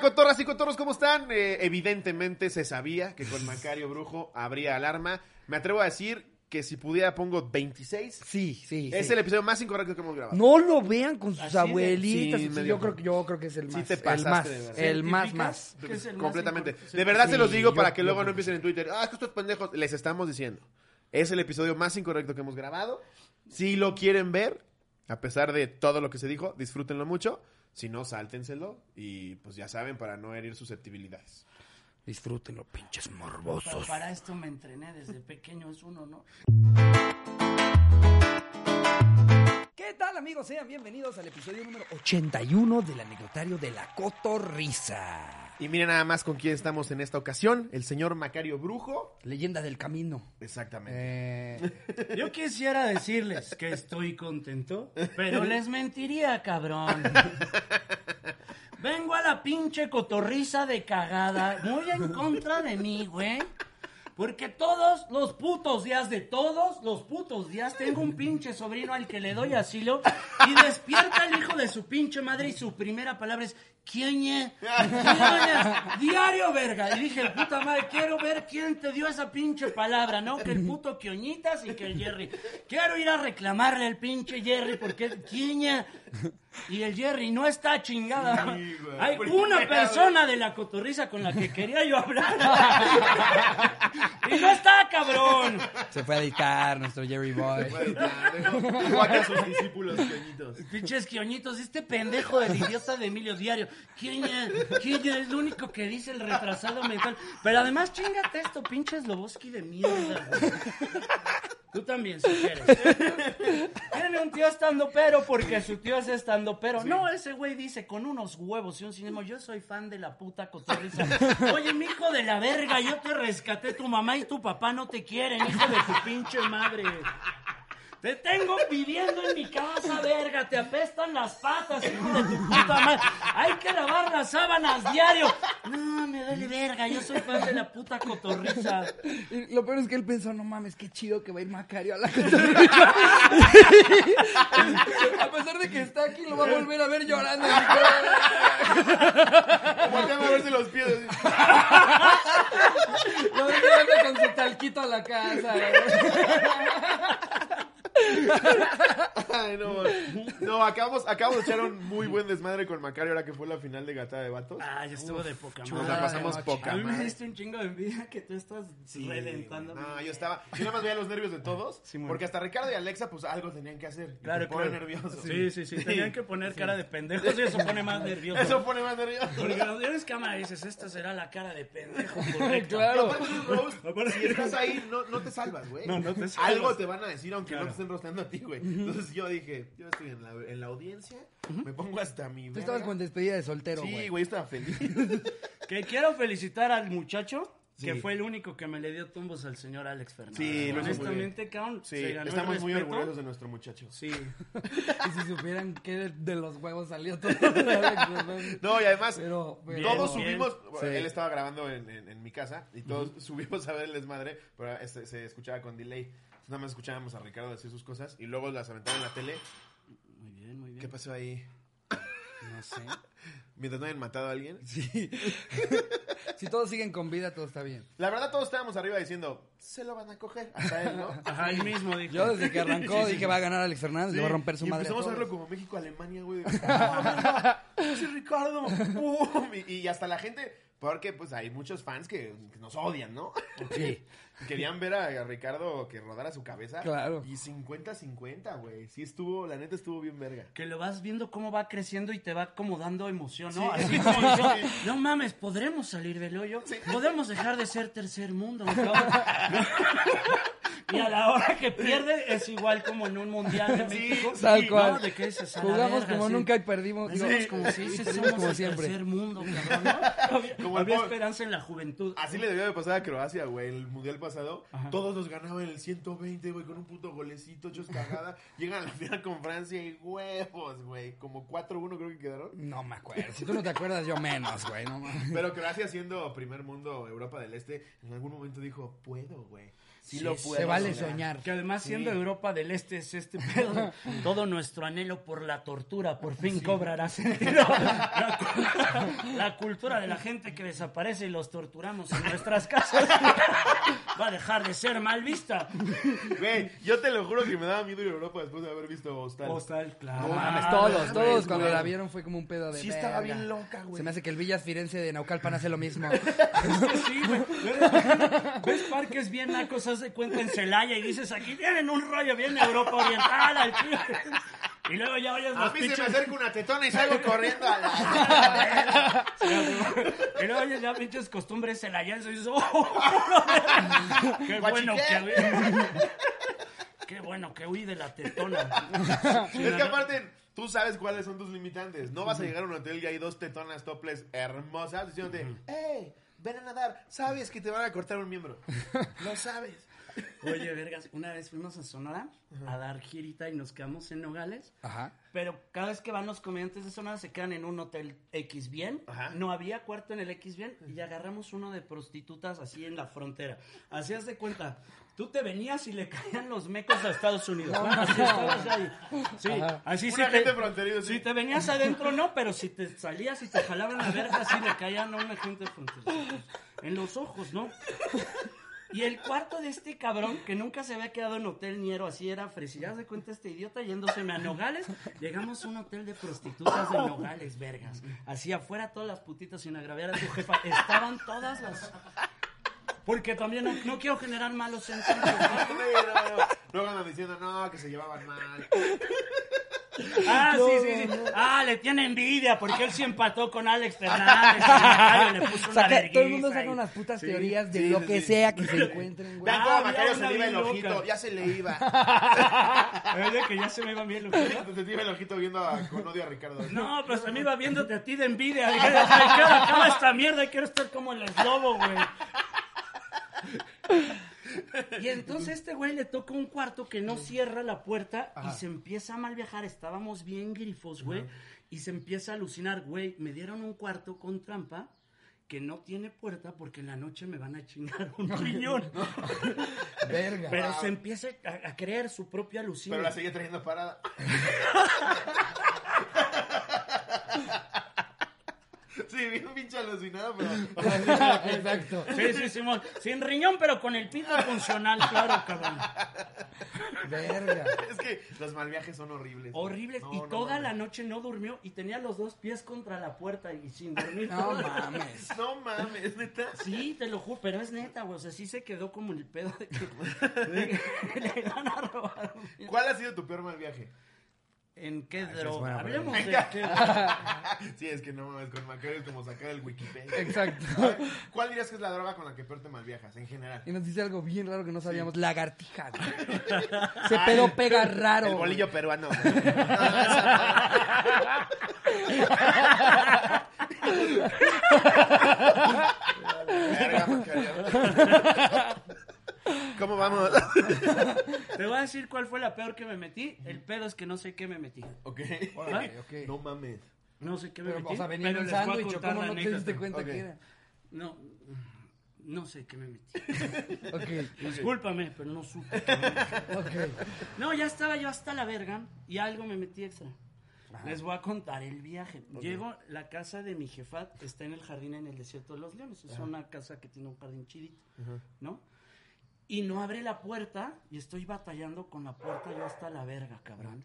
Hola, cotorras y cotorros, ¿cómo están? Eh, evidentemente se sabía que con Macario Brujo habría alarma. Me atrevo a decir que si pudiera pongo 26. Sí, sí. Es sí. el episodio más incorrecto que hemos grabado. No lo vean con sus Así de- abuelitas. sí, Sí, medio yo, creo, que- yo creo que es el Sí más. te el pasaste, más. de verdad. El más, ¿Científicas? más. ¿Qué es el más Completamente. incorrecto? De verdad Sí, se los digo yo- para que luego no empiecen en Twitter. Ah, es que estos pendejos. Les estamos diciendo. Es el episodio más incorrecto que hemos grabado. Si lo quieren ver, a pesar de todo lo que se dijo, disfrútenlo mucho. Si no, sáltenselo. Y pues ya saben, para no herir susceptibilidades. Disfrútenlo, pinches morbosos. para esto me entrené desde pequeño, es uno, ¿no? ¿Qué tal, amigos? Sean bienvenidos al episodio número 81 del anecdotario de la Cotorrisa. Y miren nada más con quién estamos en esta ocasión. El señor Macario Brujo. Leyenda del camino. Exactamente. Eh, Yo quisiera decirles que estoy contento, pero les mentiría, cabrón. Vengo a la pinche cotorriza de cagada, muy en contra de mí, güey. Porque todos los putos días de todos los putos días tengo un pinche sobrino al que le doy asilo y despierta el hijo de su pinche madre y su primera palabra es ¿Quién Diario, verga. Y dije, puta madre, quiero ver quién te dio esa pinche palabra, ¿no? Que el puto Quioñitas y que el Jerry. Quiero ir a reclamarle al pinche Jerry porque Quiña y el Jerry no está chingada. Sí, güey. Hay Por una persona de la cotorriza con la que quería yo hablar. y no está, cabrón. se fue a editar nuestro Jerry Boy. Igual que a sus discípulos pequeñitos. Pinches quioñitos, este pendejo del idiota de Emilio Diario. ¿Quién ya? ¿Quién es lo único que dice el retrasado mental? Pero además, chingate esto, pinches Loboski de mierda. güey. Tú también, si quieres. Tiene un tío estando pero porque su tío es estando pero. No, ese güey dice con unos huevos y un cinema. Yo soy fan de la puta cotorriza. Oye, mi hijo de la verga, yo te rescaté. Tu mamá y tu papá no te quieren, hijo de tu pinche madre. Te tengo viviendo en mi casa, verga. Te apestan las patas, hijo de tu puta madre. Hay que lavar las sábanas diario. No, me duele verga. Yo soy fan de la puta cotorriza. Y lo peor es que él pensó, no mames, qué chido que va a ir Macario a la Cotorrisa. a pesar de que está aquí, lo va a volver a ver llorando. Volteame a verse los pies. Lo va a con su talquito a la casa. Ay, no. No, acabamos, acabamos de echar un muy buen desmadre con Macario ahora que fue la final de Gata de Vatos. Ay, estuvo de poca Nos madre. la pasamos poca A mí me diste un chingo de envidia que tú estás reventando. No, yo estaba. Yo nada más veía los nervios de todos. Sí, porque hasta Ricardo y Alexa, pues algo tenían que hacer. Claro, te claro. nervioso. Sí, sí, sí. Tenían que poner cara de pendejos y eso pone más nervioso. Eso pone más nervioso. Porque cuando tienes cámara dices, esta será la cara de pendejo, correcto. Claro. Aparte, si estás ahí, no, no te salvas, güey. No, no te salvas. Algo te van a decir, aunque no Claro. te estén rosteando a ti, güey. Entonces yo dije, yo estoy en la, en la audiencia, me pongo hasta mi. Tú estabas verga. con despedida de soltero, Sí, güey. güey, estaba feliz. Que quiero felicitar al muchacho que Sí. fue el único que me le dio tumbos al señor Alex Fernández. Sí, lo hizo muy bien. Honestamente, cabrón, Sí, se ganó el estamos muy respeto. orgullosos de nuestro muchacho. Sí. Y si supieran que de- los huevos salió todo. No, y además, Pero, pero- todos bien. subimos, Sí. él estaba grabando en, en- en mi casa y todos subimos a ver el desmadre, pero este, se escuchaba con delay. Nada más escuchábamos a Ricardo decir sus cosas y luego las aventaron en la tele. Muy bien, muy bien. ¿Qué pasó ahí? No sé. Mientras no hayan matado a alguien. Sí. si todos siguen con vida, todo está bien. La verdad, todos estábamos arriba diciendo, se lo van a coger. Hasta él, ¿no? Ajá, él mismo dijo. Yo desde que arrancó dije va a ganar Alex Fernández, le va a Sí, romper su y madre. a empezamos a todos. verlo como México-Alemania, güey. ¡Ah! ¡Ese Ricardo! ¡Pum! Y, y hasta la gente, porque pues hay muchos fans que, que nos odian, ¿no? Sí. Querían ver a, a Ricardo que rodara su cabeza. Claro. Y 50-50, güey. Sí estuvo, la neta estuvo bien verga. Que lo vas viendo cómo va creciendo y te va como dando emoción, ¿no? Sí. Así como yo, no mames, ¿podremos salir ¿Podemos dejar de ser tercer mundo? y a la hora que pierde es igual como en un mundial de Sí, México. Tal ¿no? cual. De que dices, a la Jugamos verga, como sí. nunca y perdimos. digo, como si y sí, perdimos somos como el siempre. tercer mundo, cabrón, ¿no? Había, Como esperanza en la juventud. Así le debió de pasar a Croacia, güey. El mundial pasado, todos nos ganaban el 120, güey, con un puto golecito, hechos cagada. Llegan a la final con Francia y huevos, güey. Como 4-1 creo que quedaron. No me acuerdo. Si tú no te acuerdas, yo menos, güey. No mames. Pero Croacia siendo primer mundo Europa del Este, en algún momento dijo, puedo, güey. Sí, lo puedo Se vale soñar. soñar. Que además siendo Europa del Este es este pedo. Todo nuestro anhelo por la tortura por fin cobrará sentido. La, cu- la cultura de la gente que desaparece y los torturamos en nuestras casas va a dejar de ser mal vista. Güey, yo te lo juro que me daba miedo ir a Europa después de haber visto Hostal. Postal, claro. No Ah, mames, todos, todos cuando güey. la vieron fue como un pedo de Sí estaba verga. bien loca, güey. Se me hace que el Villas Firenze de Naucalpan hace lo mismo. Sí, güey. Ves parques bien nacos, haz de cuenta en Celaya y dices, aquí tienen un rollo bien Europa Oriental al chile. Y luego ya oyes A los mí se me pinches... acerca una tetona y salgo corriendo a la... Y luego oyes ya pinches costumbres celayenses y dices, ¡oh! ¡Qué bueno que! ¡Qué bueno que huí de la tetona! Es que aparte, tú sabes cuáles son tus limitantes. No vas a llegar a un hotel y hay dos tetonas toples hermosas diciéndote, ¡Ey! Ven a nadar. Sabes que te van a cortar un miembro. Lo sabes. Oye, vergas, una vez fuimos a Sonora a dar girita y nos quedamos en Nogales. Ajá. Pero cada vez que van los comediantes de Sonora se quedan en un hotel X bien. Ajá. No había cuarto en el X bien y agarramos uno de prostitutas así en la frontera. Así haz de cuenta. Tú te venías y le caían los mecos a Estados Unidos. ¿no? Así estabas ahí. Sí, así sí fronterizo, sí. Si te venías adentro, no, pero si te salías y te jalaban la verga, así le caían a una gente fronteriza. En los ojos, ¿no? Y el cuarto de este cabrón, que nunca se había quedado en hotel niero, así era fresillas de cuenta este idiota yéndoseme a Nogales. Llegamos a un hotel de prostitutas de Nogales, vergas. Así afuera todas las putitas sin agraviar a tu jefa. Estaban todas las... Porque también no, quiero generar malos sentimientos. luego andan diciendo, no, que se llevaban mal. Ah, sí, sí, sí. Ah, le tiene envidia porque él sí empató con Alex Fernández. y le puso una Saca- todo el mundo saca y- unas putas Sí, teorías de sí, lo que sí. sea que se encuentren, güey. Ah, Macario se le iba el ojito. loca. Ya se le iba. Es de que ya se me iba bien lo que Se te iba el ojito viendo a- con odio a Ricardo. No, pero se me iba viéndote a ti de envidia. Dije, "Ay, ¿qué hora acaba esta mierda? Quiero estar como el eslobo, güey. Y entonces este güey le toca un cuarto que no cierra la puerta y se empieza a mal viajar. Estábamos bien grifos, güey. Y se empieza a alucinar, güey. Me dieron un cuarto con trampa que no tiene puerta porque en la noche me van a chingar un riñón. Verga. Pero se empieza a, a creer su propia Pero alucinación. la seguía trayendo parada. Sí, bien pinche alucinado, pero... Exacto. Sí, sí, Simón. Sin riñón, pero con el pito funcional, claro, cabrón. Verga. Es que los mal viajes son horribles. Horribles. No, y no toda mames. la noche no durmió y tenía los dos pies contra la puerta y sin dormir. No mames. No mames, neta. Sí, te lo juro, pero es neta, güey. O sea, sí se quedó como el pedo de que, de que le van a robar. ¿Cuál ha sido tu peor mal viaje? ¿En qué es droga? Hablemos pregunta. de qué Sí, es que no mames, con Macario es como sacar el Wikipedia. Exacto. ¿Cuál dirías que es la droga con la que peor te mal viajas, en general? Y nos dice algo bien raro que no sabíamos. Lagartija. güey. Ese pedo pega raro. El bolillo peruano. Verga, Macario. ¿Cómo vamos? Te voy a decir cuál fue la peor que me metí. El pedo es que no sé qué me metí. Ok. Órale, ok. No mames. No sé qué me Pero, metí. o sea, venía en pero un les voy a sándwich, ¿o contar ¿cómo la no te anécdota. diste cuenta Ok. que era? No, no sé qué me metí. Ok, Discúlpame, pero no supe. cabrón. ok. No, ya estaba yo hasta la verga y algo me metí extra. Les voy a contar el viaje. Llego, la casa de mi jefa está en el jardín en el desierto de los leones. Es una casa que tiene un jardín chidito, ¿no? Y no abre la puerta y estoy batallando con la puerta yo hasta la verga, cabrón.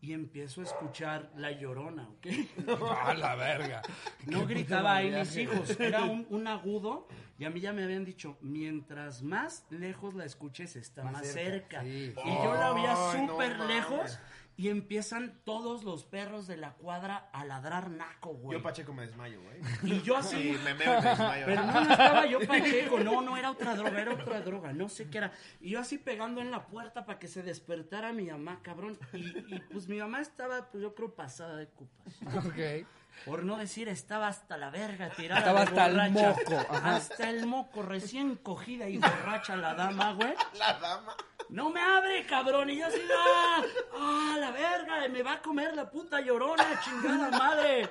Y empiezo a escuchar la llorona, ¿ok? A la verga. No gritaba ahí mis hijos, era un, un agudo y a mí ya me habían dicho, mientras más lejos la escuches está más, Más cerca. cerca, sí. Y yo la no súper mames. Y empiezan todos los perros de la cuadra a ladrar naco, güey. Yo Pacheco me desmayo, güey. Y yo así, Sí, me meo y me desmayo. pero no, no estaba yo pacheco, no, no era otra droga, era otra droga, no sé qué era. Y yo así pegando en la puerta para que se despertara mi mamá, cabrón. Y, y, pues mi mamá estaba, pues yo creo, pasada de copas. Ok. Por no decir, estaba hasta la verga tirada. Estaba de hasta el moco, ajá. Hasta el moco, recién cogida y borracha la dama, güey. La dama. No me abre, cabrón. Y yo así, ¡ah! ¡Ah, la verga! Me va a comer la puta llorona, chingada madre.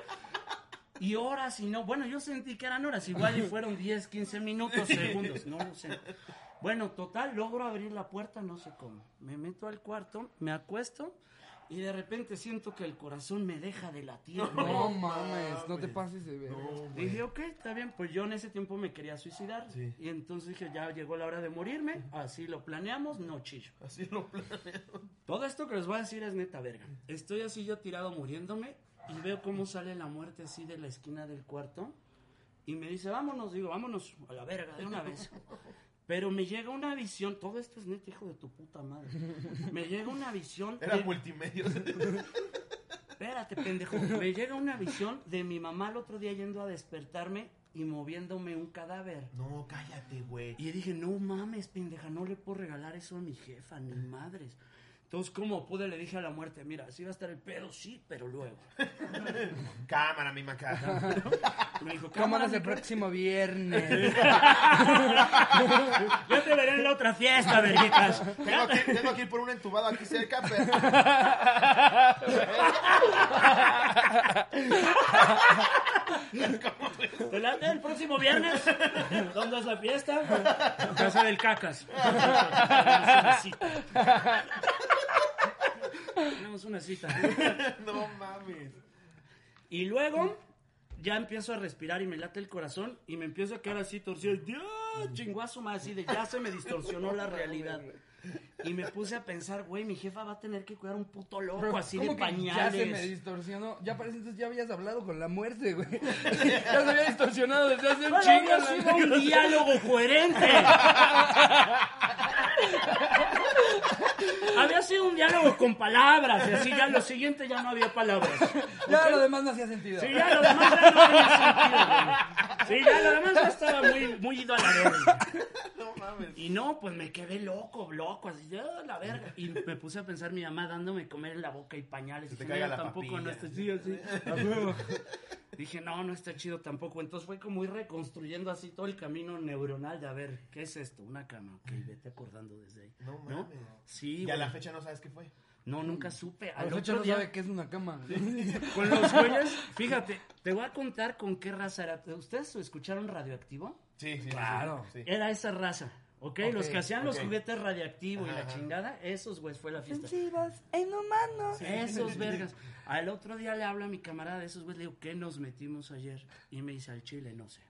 Y horas y no. Bueno, yo sentí que eran horas. Igual y fueron 10, 15 minutos, segundos. No lo sé. Bueno, total, logro abrir la puerta, no sé cómo. Me meto al cuarto, me acuesto y de repente siento que el corazón me deja de latir. güey. No mames, no te pases de ver. Dije, ok, está bien. Pues yo en ese tiempo me quería suicidar. Sí. Y entonces dije, ya llegó la hora de morirme. Así lo planeamos, no chillo. Así lo planeo. Todo esto que les voy a decir es neta verga. Estoy así yo tirado muriéndome y veo cómo sale la muerte así de la esquina del cuarto. Y me dice, vámonos, digo, vámonos a la verga de una vez. Pero me llega una visión, todo esto es neta, hijo de tu puta madre. Me llega una visión. Era de- multimedia. Espérate, pendejo. Me llega una visión de mi mamá el otro día yendo a despertarme y moviéndome un cadáver. No, cállate, güey. Y dije, no mames, pendeja, no le puedo regalar eso a mi jefa, ni madres. Entonces, como pude, le dije a la muerte, mira, sí va a estar el pedo, sí, pero luego. Cámara, mi macaca. Me dijo, Cámaras el próximo viernes. Yo te veré en la otra fiesta, verguitas. tengo, que, tengo que ir por un entubado aquí cerca, pero... ¿Te late el próximo viernes? ¿Dónde es la fiesta? En Casa del Cacas. Tenemos una cita. No mames. Y luego ya empiezo a respirar y me late el corazón y me empiezo a quedar así torcido. Dios, chinguazo más así de ya se me distorsionó la realidad. Y me puse a pensar, güey, mi jefa va a tener que cuidar un puto loco Pero, así ¿cómo de que Ya pañales. se me distorsionó. Ya parece entonces ya habías hablado con la muerte, güey. Ya se había distorsionado desde hace un Pero chingo. sido un diálogo coherente. había sido un diálogo con palabras y así ya lo siguiente ya no había palabras. Ya lo demás no hacía sentido. Sí, ya lo demás ya no tenía sentido, güey. Sí, ya lo demás ya estaba muy, muy ido a la verga. No mames. Y no, pues me quedé loco, loco, así, ya, la verga. Y me puse a pensar mi mamá dándome comer en la boca y pañales. Se te Dije, caiga no, la tampoco papilla. no así. Dije, no, no está chido tampoco. Entonces fue como ir reconstruyendo así todo el camino neuronal de a ver, ¿qué es esto? Una cama. Ok, vete acordando desde ahí. No mames. Sí, Y a la fecha no sabes qué fue. No, nunca supe. A Al la fecha otro no día, sabe qué es una cama. con los güeyes, fíjate, te voy a contar con qué raza era. ¿Ustedes escucharon radioactivo? Sí, sí, sí, Claro. Sí. sí. Era esa raza. ¿Ok? Ok, los que hacían los juguetes radiactivos y la chingada, esos, güey, fue la fiesta. en humanos. Esos vergas. Al otro día le hablo a mi camarada de esos güeyes, le digo, ¿qué nos metimos ayer? Y me dice, al chile, no sé.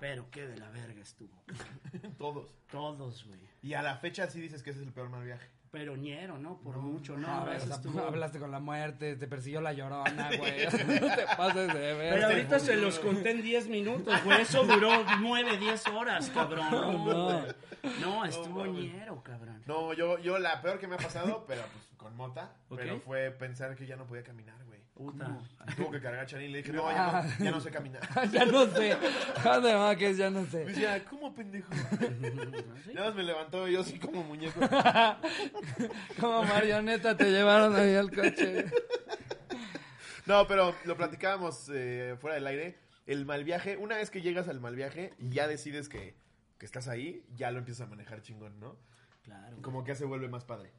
Pero qué de la verga estuvo. Todos. Todos, güey. Y a la fecha sí dices que ese es el peor mal viaje. Pero ñero, ¿no? Por mucho, ¿no? O sea, estuvo- hablaste con la muerte, te persiguió la llorona, güey. No te pases de ver. Pero ahorita se los conté en 10 minutos, güey. Eso duró 9, 10 horas, cabrón. No, No. güey. no estuvo ñero, cabrón. No, yo, yo la peor que me ha pasado, pero pues con mota, pero fue pensar que ya no podía caminar, güey. Puta. Tuvo que cargar a y le dije, no, ya no, ya no sé caminar. ya no sé. ¿Dónde va que es? Ya no Me sé. decía, ¿cómo pendejo? Nada más me levantó y yo así como muñeco. Como marioneta te llevaron ahí al coche. No, pero lo platicábamos eh, fuera del aire. El mal viaje, una vez que llegas al mal viaje y ya decides que, que estás ahí, ya lo empiezas a manejar chingón, ¿no? Claro. Como que se vuelve más padre.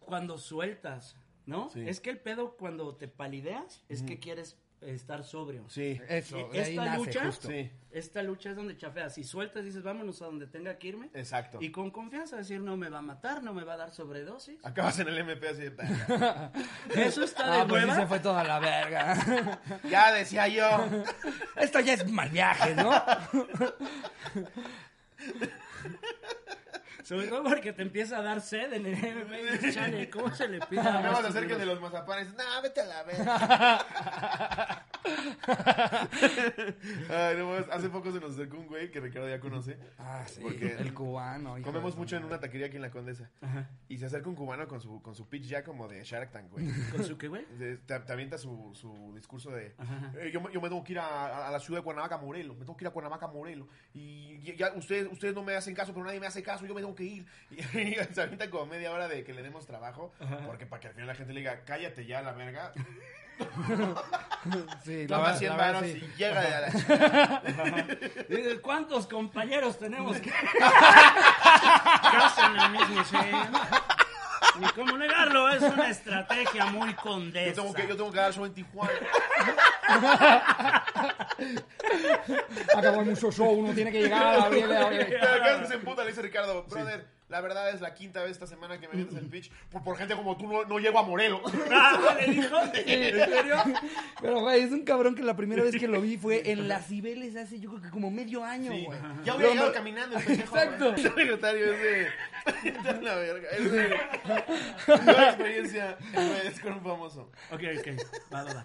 Cuando sueltas, ¿no? Sí. Es que el pedo cuando te palideas es que quieres estar sobrio. Sí. Eso, Y de ahí esta nace lucha- justo. Sí, Esta lucha es donde chafeas. Si sueltas, dices, vámonos a donde tenga que irme. exacto. Y con confianza decir, no me va a matar, no me va a dar sobredosis. Acabas en el MP así de... Eso está de Ah, pues sí se fue toda la verga. Ya decía yo. Esto ya es mal viaje, ¿no? Sobre todo porque te empieza a dar sed en el MMA y dices, chale, ¿cómo se le pide a Acabas de estos hacer que de los mazapanes. No, vete a la verga. Ay, no, mames, hace poco se nos acercó un güey que Ricardo ya conoce. Ah, sí. Porque el cubano. Comemos mucho en una taquería aquí en la Condesa. Ajá. Y se acerca un cubano con su, con su pitch ya como de Shark Tank, güey. ¿Con su qué, güey? De- Te, te avienta su, su discurso de Ajá. eh, yo, me- yo me tengo que ir a, la ciudad de Cuernavaca, Morelos, me tengo que ir a Cuernavaca, Morelos y ya- ya ustedes, ustedes no me hacen caso, pero nadie me hace caso, yo me tengo que ir y, se avienta como media hora de que le demos trabajo, porque para que al final la gente le diga, cállate ya la verga, Sí, la verdad- 100 la verdad, varos sí. y llega de a la chica. ¿Cuántos compañeros tenemos que casi en la misma escena? Ni cómo negarlo, es una estrategia muy yo condesa. tengo que, yo tengo que dar show en Tijuana. acabó mucho show, uno tiene que llegar a abrirle, a abrirle. Pero acá se emputa, le dice Ricardo, brother, la verdad es la quinta vez esta semana que me vienes el pitch. Por, por gente como tú no, no llego a Morelos. Ah, ¿le dijo? ¿En serio? Pero, güey, es un cabrón que la primera vez que lo vi fue en Las Cibeles hace yo creo que como medio año, Sí, güey. ya hubiera llegado lo- caminando el pendejo. Exacto. El secretario es de... Está en la verga. Es de... Una experiencia es con un famoso. Ok, ok. Va, va, va.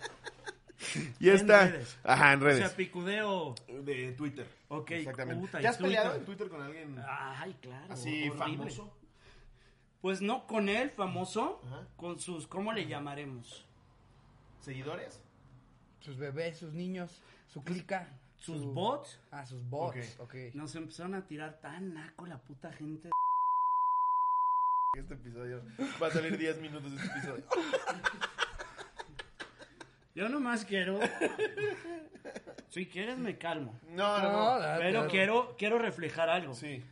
Y En está... redes. Ajá, en O redes. sea, picudeo. De Twitter. Ok, Exactamente. puta, ¿Ya has peleado Twitter. en Twitter con alguien Ay, claro. así horrible. famoso? Pues no con él, famoso, Ajá. con sus, ¿cómo le llamaremos? ¿Seguidores? Sus bebés, sus niños, su clica. Sus su- bots. Ah, sus bots, Ok. ok. Nos empezaron a tirar tan naco la puta gente. Este episodio va a salir 10 minutos de este episodio. Yo nomás quiero. Si quieres, me calmo. No, no, No, Pero quiero, quiero reflejar algo. Sí.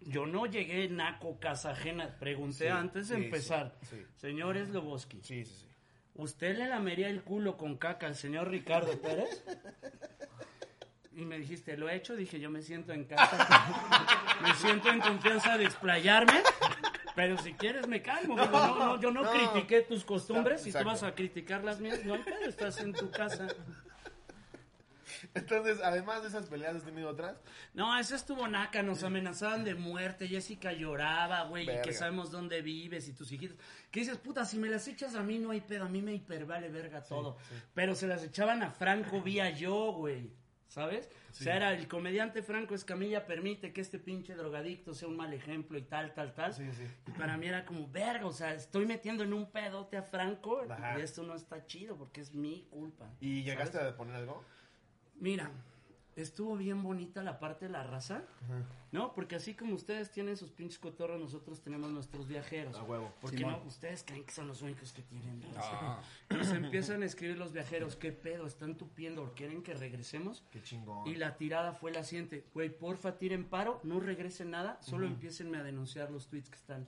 Yo no llegué naco, casa ajena. Pregunté Sí, antes de sí, empezar. sí, sí. Señores Loboski, Sí, sí, sí. ¿usted le lamería el culo con caca al señor Ricardo Pérez? Y me dijiste, ¿lo he hecho? Dije, yo me siento en casa. me siento en confianza de explayarme. Pero si quieres me calmo. digo, No, no, yo no, no. critiqué tus costumbres. Si tú vas a criticar las mías, no hay pedo, estás en tu casa. Entonces, además de esas peleas, ¿has tenido otras? No, eso estuvo naca, nos amenazaban de muerte, Jessica lloraba, güey, y que sabemos dónde vives y tus hijitos. Que dices, puta, si me las echas a mí no hay pedo, a mí me hipervale verga todo. Pero se las echaban a Franco vía yo, güey, ¿sabes? O sea, era el comediante Franco Escamilla permite que este pinche drogadicto sea un mal ejemplo y tal, tal, tal. Sí, sí. Y para mí era como, verga, o sea, estoy metiendo en un pedote a Franco Ajá. y esto no está chido porque es mi culpa. ¿Y llegaste ¿sabes? a poner algo? Mira, estuvo bien bonita la parte de la raza, ¿no? Porque así como ustedes tienen sus pinches cotorros, nosotros tenemos nuestros viajeros. A huevo. Porque Simón. no, ustedes creen que son los únicos que tienen. Ah. Nos empiezan a escribir los viajeros, ¿qué pedo? ¿Están tupiendo? ¿Quieren que regresemos? Qué chingón. Y la tirada fue la siguiente, güey, porfa, tiren paro, no regresen nada, solo empiecenme a denunciar los tweets que están.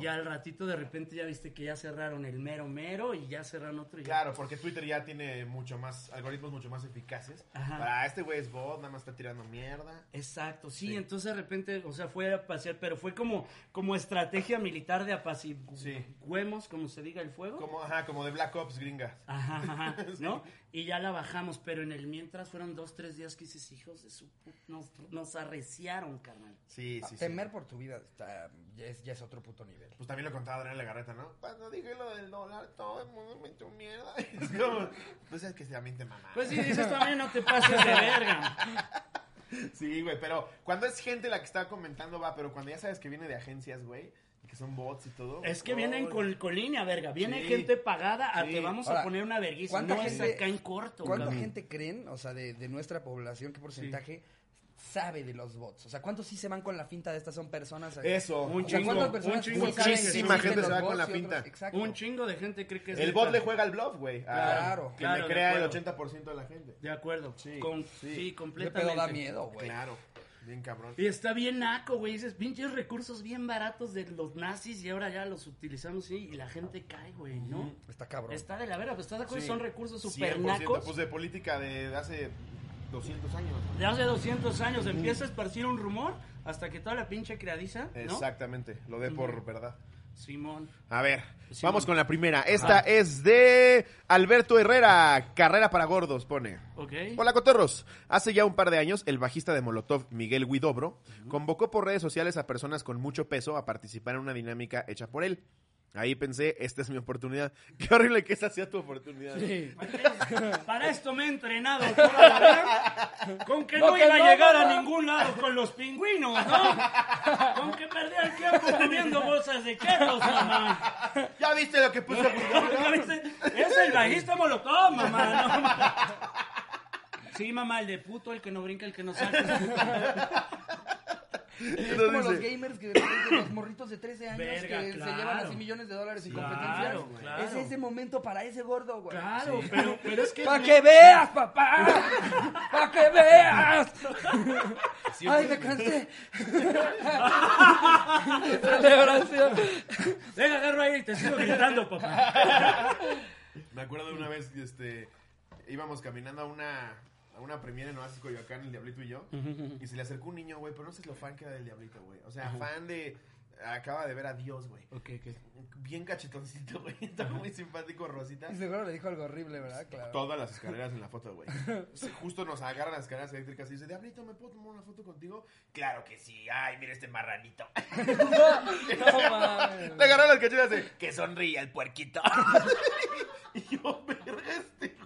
Y al ratito de repente ya viste que ya cerraron el mero mero y ya cerraron otro y ya Claro, porque Twitter ya tiene mucho más, algoritmos mucho más eficaces. Ajá. Para este güey es bot, nada más está tirando mierda. Exacto, sí, Sí. entonces de repente, o sea, fue a pasear, pero fue como, como estrategia militar de apaciguemos, como se diga, el fuego. Como, ajá, como de Black Ops gringa. Ajá, ajá, ¿no? Y ya la bajamos, pero en el mientras fueron dos, tres días que dices, hijos de su puta, nos, nos arreciaron, carnal. Sí, sí, sí. Temer por tu vida está- ya, es, ya es otro puto nivel. Pues también lo contaba Adrián Legarreta, ¿no? Cuando dije lo del dólar, todo el mundo me echó mierda. Es como, pues es que también te mamá. Pues sí, dices también, no te pases de verga. Sí, güey, pero cuando es gente la que está comentando, va, pero cuando ya sabes que viene de agencias, güey, que son bots y todo. Es que vienen con, con línea, verga. Viene Sí. gente pagada a Sí. te vamos Ahora, a poner una vergüenza. ¿cuánta No es gente- acá en corto, ¿Cuánta cabrón. gente creen, o sea, de, de nuestra población, qué porcentaje sabe de los bots? O sea, ¿cuántos sí se van con la finta de estas son personas? Eso. Un O sea, chingo, ¿cuántas personas un chingo Muchísima gente se va con la otros- finta. Exacto. Un chingo de gente cree que es El bot le juega al bluff, güey. a- Claro. Que Claro, le crea el acuerdo. 80% de la gente. De acuerdo. Sí, Con- sí. completamente. pedo da miedo, güey. Claro. Bien cabrón. Y está bien naco, güey. Dices, pinches recursos bien baratos de los nazis y ahora ya los utilizamos sí, y la gente cae, güey, ¿no? Está cabrón. Está de la vera, pues estás de acuerdo, Sí. son recursos super 100%, nacos. Pues de política de hace 200 años. De hace 200 años empieza a esparcir un rumor hasta que toda la pinche criadiza, ¿no? Exactamente, lo de por verdad. Simón. A ver, vamos con la primera. Esta es de Alberto Herrera, Carrera para Gordos, pone. Ok. Hola, cotorros. Hace ya un par de años, el bajista de Molotov, Miguel Guidobro, convocó por redes sociales a personas con mucho peso a participar en una dinámica hecha por él. Ahí pensé, esta es mi oportunidad. Qué horrible que esa sea tu oportunidad. Sí. Para esto me he entrenado toda la vida. Con que no, No, que iba a no, llegar no, a ningún lado con los pingüinos, ¿no? Con que perdía el tiempo comiendo bolsas de quesos, mamá. ¿Ya viste lo que puse? ¿Ya viste? Es el bajista molotov, mamá. no, mamá. Sí, mamá, el de puto, el que no brinca, el que no salta. Es como los gamers que de repente los morritos de 13 años Verga, que claro. se llevan así millones de dólares en Claro, competencias. claro. Es ese momento para ese gordo, güey. Claro, pero, pero es que... ¡Para que veas, papá! ¡Para que veas! ¡Ay, me cansé! Celebración. Venga, agarro ahí y te sigo gritando, papá. Me acuerdo de una vez, este, íbamos caminando a una, a una premiere en Oasis Coyoacán, el Diablito y yo. Y se le acercó un niño, güey, pero no sé lo fan que era del Diablito, güey. O sea, fan de... Acaba de ver a Dios, güey. Ok, ok. Bien cachetoncito, güey. Está muy simpático, Rosita. Y seguro le dijo algo horrible, ¿verdad? Claro. Todas las escaleras en la foto, güey. Justo nos agarran las escaleras eléctricas y dice, Diablito, ¿me puedo tomar una foto contigo? Claro que sí. Ay, mira este marranito. No mames. Le agarraron las cachetas de, que sonríe el puerquito. y yo, verga este.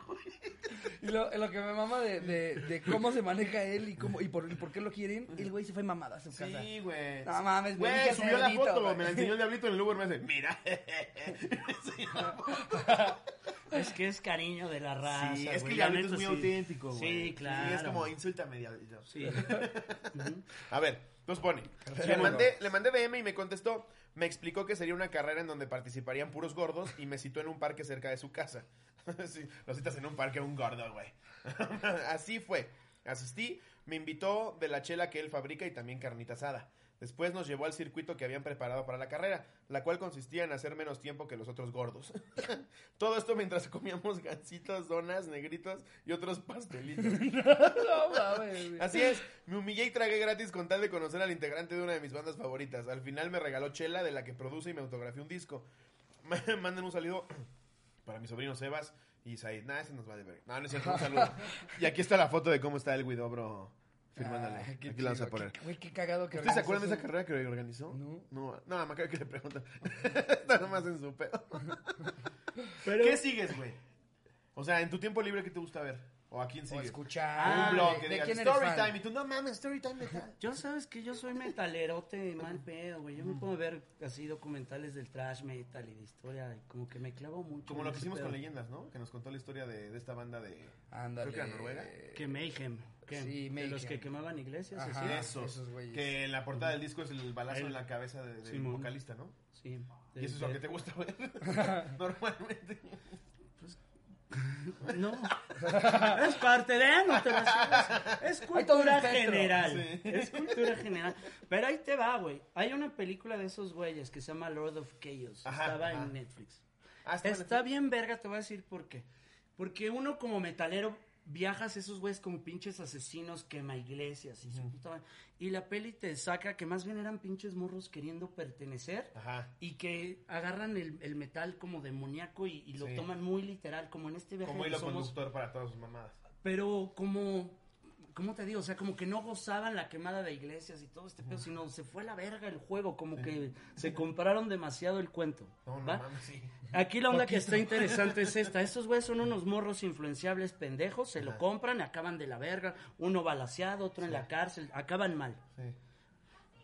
Y lo, lo que me mama de, de, de cómo se maneja él y cómo y por, y por qué lo quieren, el güey se fue mamada a su casa. Sí, güey. No mames, güey. güey, subió la foto, güey. me la enseñó el diablito en el Uber, me dice, mira. Es que es cariño de la raza. Sí, es que el diablito es muy sí. auténtico, güey. Sí, claro. Sí, es como, insúltame, diablito. Sí. A ver, nos pone. Le mandé, le mandé DM y me contestó. Me explicó que sería una carrera en donde participarían puros gordos y me citó en un parque cerca de su casa. sí, lo citas en un parque un gordo, güey. Así fue. Asistí, me invitó de la chela que él fabrica y también carnita asada. Después nos llevó al circuito que habían preparado para la carrera, la cual consistía en hacer menos tiempo que los otros gordos. Todo esto mientras comíamos gansitos, donas, negritos y otros pastelitos. No mames, güey. Así es, me humillé y tragué gratis con tal de conocer al integrante de una de mis bandas favoritas. Al final me regaló chela de la que produce y me autografió un disco. Manden un saludo para mi sobrino Sebas y Said. Nah, ese nos va de ver. No, no es cierto, un saludo. Y aquí está la foto de cómo está el Guidobro firmándole. Ah, aquí la vamos a poner. Qué- Güey, qué cagado que ¿Ustedes se acuerdan de esa carrera que organizó? No. No, no, me acuerdo que le preguntan. está nomás en su pedo. Pero, ¿Qué sigues, güey? O sea, en tu tiempo libre, ¿qué te gusta ver? ¿O a quién O sigues? escuchar. Un blog ¿De- que ¿De digas quién eres story fan? time y tú no mames story time de tal. yo sabes que yo soy metalerote mal pedo, güey. Yo me puedo ver así documentales del trash metal y de historia. y como que me clavo mucho. Como lo que hicimos pedo. con leyendas, ¿no? Que nos contó la historia de, de esta banda de Ándale. creo que era Noruega. Que Mayhem. ¿qué? Sí, De Mayhem. los que quemaban iglesias. Ajá. así. esos, esos güeyes. que en la portada del disco es el balazo El- en la cabeza de- del Simón. vocalista, ¿no? Sí. Y eso es lo que te gusta ver normalmente. No. es parte de, no te vas a Es cultura general. Sí. Es cultura general. Pero ahí te va, güey. Hay una película de esos güeyes que se llama Lord of Chaos. Ajá, Estaba ajá. en Netflix. Ah, está Está bien verga, te voy a decir por qué. Porque uno como metalero viajas esos güeyes como pinches asesinos, quema iglesias y su puta. Y la peli te saca que más bien eran pinches morros queriendo pertenecer Ajá. y que agarran el, el metal como demoníaco y, y lo Sí. toman muy literal, como en este viaje Como hilo somos conductor para todas sus mamadas. pero como, ¿cómo te digo? O sea, como que no gozaban la quemada de iglesias y todo este pedo, sino se fue a la verga el juego, como que se compraron demasiado el cuento. No, no ¿va? mames, sí. Aquí la onda que está interesante es esta. Estos güeyes son unos morros influenciables pendejos, se lo compran, acaban de la verga, uno balaseado, otro en la cárcel, acaban mal.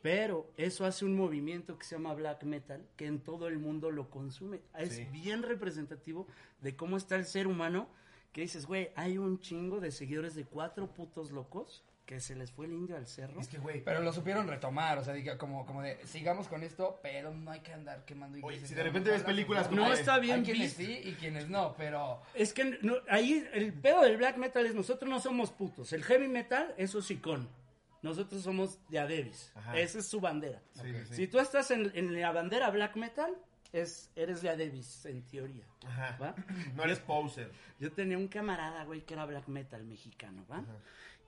Pero eso hace un movimiento que se llama black metal, que en todo el mundo lo consume. Es bien representativo de cómo está el ser humano, que dices, güey, hay un chingo de seguidores de cuatro putos locos que se les fue el indio al cerro. Es que, güey, Pero lo supieron retomar, o sea, diga, como, como de, sigamos con esto, pero no hay que andar quemando Oye, iglesias. si de repente ves películas como No está bien Hay quienes visto. sí y quienes no, pero... Es que no- ahí el pedo del black metal es nosotros no somos putos. El heavy metal es hocicón. Nosotros somos de Adebis. Esa es su bandera. Sí, sí, sí. Si tú estás en, en la bandera black metal, es, eres de Adebis, en teoría. Ajá. ¿va? No eres poser. Yo tenía un camarada, güey, que era black metal mexicano, ¿va?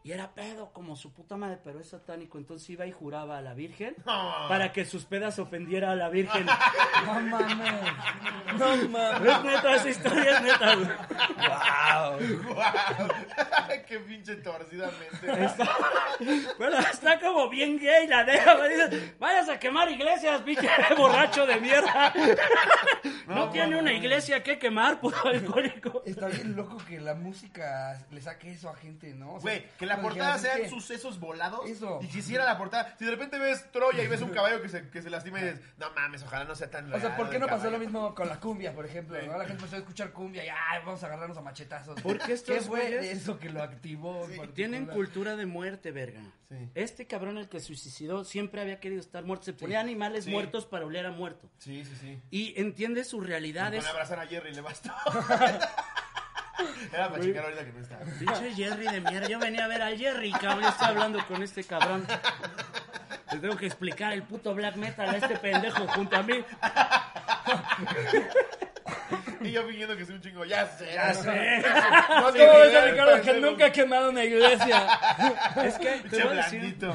Y era pedo como su puta madre, pero es satánico. Entonces iba y juraba a la Virgen para que sus pedas ofendiera a la Virgen. No mames. No mames. es neta, esa historia es neta, güey. Wow. Qué pinche torcidamente. Está, pero está como bien gay la deja, me dice, vayas a quemar iglesias, pinche borracho de mierda. No, tiene una iglesia que quemar, puto alcohólico. Está bien loco que la música le saque eso a gente, ¿no? O sea, Güey, que la como portada dijeras, sean sucesos volados. Eso. Y quisiera la portada. Si de repente ves Troya y ves un caballo que se, que se lastima y dices, no mames, ojalá no sea tan O sea, real ¿por qué no pasó caballo". lo mismo con la cumbia, por ejemplo? ¿no? La gente empezó a escuchar cumbia y ay, vamos a agarrarnos a machetazos. Porque estos ¿Qué fue eso que lo activó? en Tienen cultura de muerte, verga. Sí. Este cabrón, el que se suicidó, siempre había querido estar muerto. Se ponía animales Sí. muertos para oler a muerto. Sí, sí, sí. Y entiende su realidad. Con Es, abrazar a Jerry le bastó. Era para checar ahorita que no está. Pinche Jerry de mierda. Yo venía a ver al Jerry, cabrón. Estoy hablando con este cabrón. Le tengo que explicar el puto black metal a este pendejo junto a mí. Y yo fingiendo que soy un chingo, ya sé. Ya sé. No ¿Cómo sé qué ves a ver, Ricardo que nunca ha quemado una iglesia? Es que te voy a decir, blandito.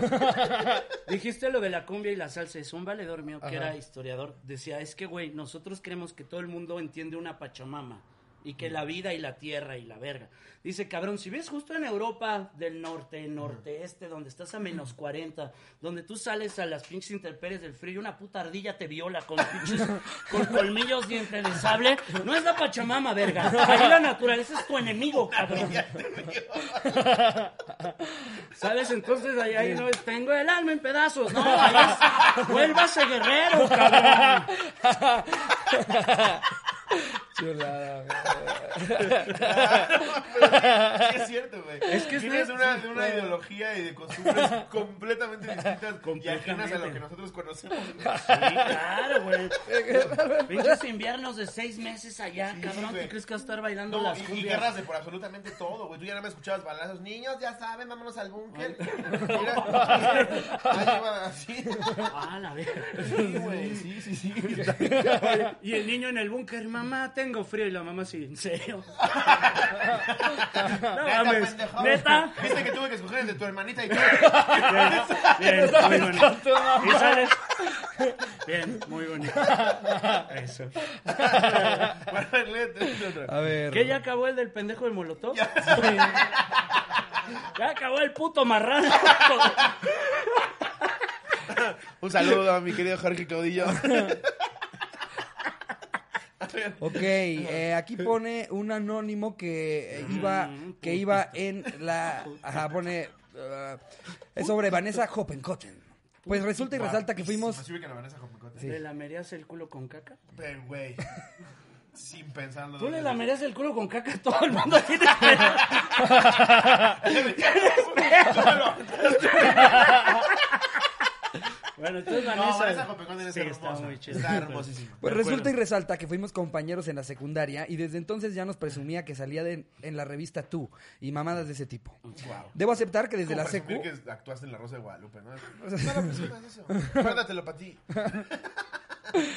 Dijiste lo de la cumbia y la salsa. Es un valedor mío que Ajá. era historiador. Decía, es que, güey, nosotros creemos que todo el mundo entiende una pachamama. Y que la vida y la tierra y la verga. Dice, cabrón, si ves justo en Europa del norte, norte, este, donde estás a menos 40, donde tú sales a las pinches interperies del frío y una puta ardilla te viola con pinches, con colmillos dientes de sable, no es la pachamama, verga. Ahí la naturaleza es tu enemigo, cabrón. ¿Sabes? Entonces ahí, ahí no es, tengo el alma en pedazos. No, ahí es, vuélvase guerrero, cabrón. Chulada, Sí, es cierto, güey. Es que es una, de una ideología y de costumbres completamente distintas y ajenas a lo Completamente. que nosotros conocemos. Sí, claro, güey. Pinches inviernos de seis meses allá, Sí, cabrón. güey. ¿Tú crees que vas a estar bailando No, las y, y cumbias? guerras de por absolutamente todo, güey. Tú ya no me escuchabas balazos. Niños, ya saben, vámonos al búnker. Mira, ahí iba así. Ah, la verga. Sí, güey, sí, sí, sí. Y el niño en el búnker, mamá, tengo frío. Y la mamá sí, ¿en serio? No Neta, mames, pendejo. ¿neta? Viste que tuve que escoger entre tu hermanita y tú. Bien, muy bonito. Y sales... Bien, muy bonito. Eso. Bueno, léete, léete otra. A ver. ¿Qué ya acabó el del pendejo del molotov? Ya acabó el puto marrano. Un saludo a mi querido Jorge Caudillo. Ok, eh, aquí pone un anónimo que eh, iba, que iba en la, ajá, pone, uh, es sobre Vanessa Hoppenkotten. Pues resulta y resalta que fuimos, Así Vanessa. ¿Le lamerías el culo con caca? Pero, güey. Sin pensarlo. Tú le lamerías el culo con caca a todo el mundo. Bueno, entonces Vanessa. No, Vanessa es Sí, hermosa. está muy chido. Está hermosísima. pues resulta y resalta que fuimos compañeros en la secundaria y desde entonces ya nos presumía que salía de- en la revista Tú y mamadas de ese tipo. Wow. Debo aceptar que desde la secu, que actuaste en La Rosa de Guadalupe, ¿no? No lo presumas eso. Guárdatelo para ti.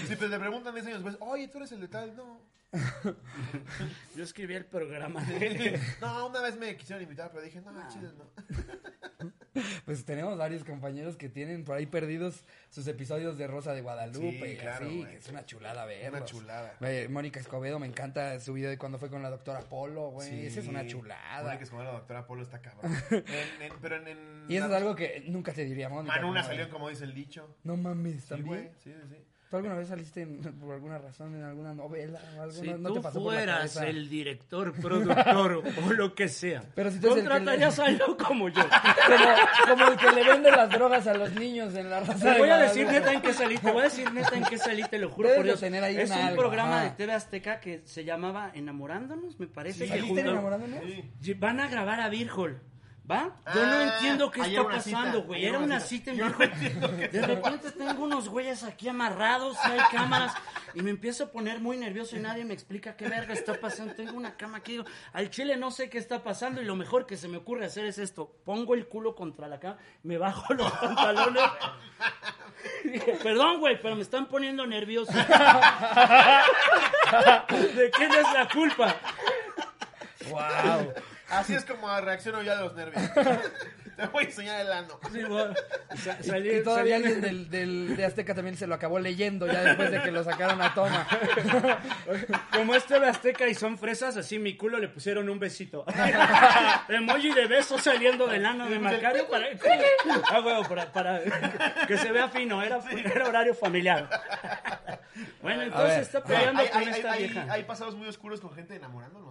Si te preguntan 10 años después, oye, tú eres el de tal, no. Yo escribí el programa de... No, una vez me quisieron invitar, pero dije, no, chido, no. pues tenemos varios compañeros que tienen por ahí perdidos sus episodios de Rosa de Guadalupe Sí, y claro, así, que es una chulada verlos. Una chulada. Mónica Escobedo, me encanta su video de cuando fue con la doctora Polo, güey. Sí. Esa es una chulada. Mónica Escobar, la doctora Polo está cabrón. En- en- pero en, en Y eso la- es algo que nunca te diría Mónica. Manuna salió como dice el dicho. No mames, Sí, también. güey. Sí, sí, sí. ¿Tú alguna vez saliste en- por alguna razón en alguna novela o algo? Si no, no tú te fueras el director, productor o lo que sea, Pero si tú contratarías le- a algo como yo. Como, como el que le vende las drogas a los niños en la raza. Te de voy a decir neta en qué salí, te voy a decir neta en qué salí, te lo juro Debes por de Dios. tener ahí es un algo, programa ajá. de TV Azteca que se llamaba Enamorándonos, me parece. que ¿Saliste junto- enamorándonos? Sí. Van a grabar a Virgol. ¿Va? Yo no Ah, entiendo qué está cita, pasando, güey. Era una cita en Virgol. De repente tengo unos güeyes aquí amarrados, y hay cámaras, y me empiezo a poner muy nervioso y nadie me explica qué verga está pasando. Tengo una cama aquí, digo, al chile no sé qué está pasando y lo mejor que se me ocurre hacer es esto. Pongo el culo contra la cama, me bajo los pantalones. Dije, perdón, güey, pero me están poniendo nervioso. ¿De quién es la culpa? Wow. Así es como reacciono yo a los nervios. Te voy a enseñar el ano. Sí, bueno, sa- Y, salí- todavía alguien del, del, de Azteca también se lo acabó leyendo ya después de que lo sacaron a toma. Como este de Azteca y son fresas, así mi culo le pusieron un besito. Emoji de beso saliendo del ano de Macario para, ah, huevo, para, para que se vea fino. Era, era horario familiar. Bueno, entonces ver. está peleando Hay, con hay- esta hay- vieja. hay pasados muy oscuros con gente enamorándonos.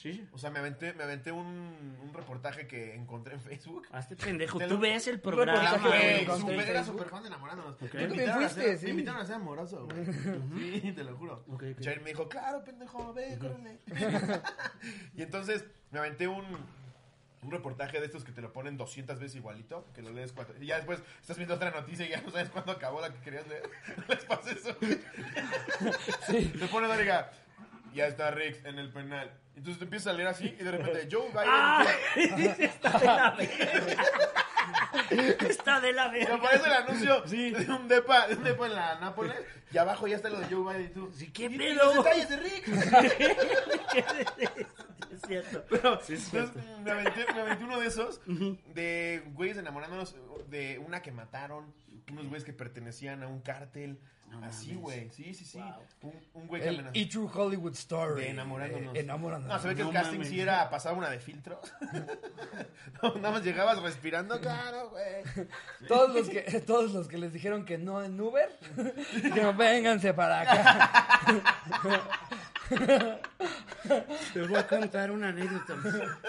Sí. O sea, me aventé, me aventé un, un reportaje que encontré en Facebook. Hazte pendejo. Te Tú lo- ves el programa. Güey, super- era súper fan de enamorándonos. Ok. Me, Tú invitaron a fuiste, ser, sí. me invitaron a ser amoroso, güey. Sí, te lo juro. Ok, ok. Chair me dijo, claro, pendejo, ve, córrele. y entonces me aventé un, un reportaje de estos que te lo ponen 200 veces igualito, que lo lees cuatro. Y ya después estás viendo otra noticia y ya no sabes cuándo acabó la que querías leer. ¿Les pasa eso? Te pone Doriga, ya está Rex en el penal. Entonces te empiezas a leer así y de repente Joe Biden. ¡Ah! Está de la verga. Está de la Me verga. aparece el anuncio de un depa, de un depa en la Nápoles y abajo ya está lo de Joe Biden y tú. Sí, ¿qué "¿Y- y pedo?" los detalles de Rick. es cierto. Pero, Sí, es entonces, cierto. me, aventé, me aventé uno de esos, de güeyes enamorándonos de una que mataron, unos güeyes que pertenecían a un cártel. así, güey. Sí, sí, sí. Wow. Un, un güey que El amenazó. E True Hollywood Story. De enamorándonos. Eh, enamorándonos. No, se ve que No el casting mames. sí era, pasaba una de filtro. no, nada más llegabas respirando, claro, güey. Todos los que todos los que les dijeron que no en Uber, dijeron, vénganse para acá. Te voy a contar una anécdota.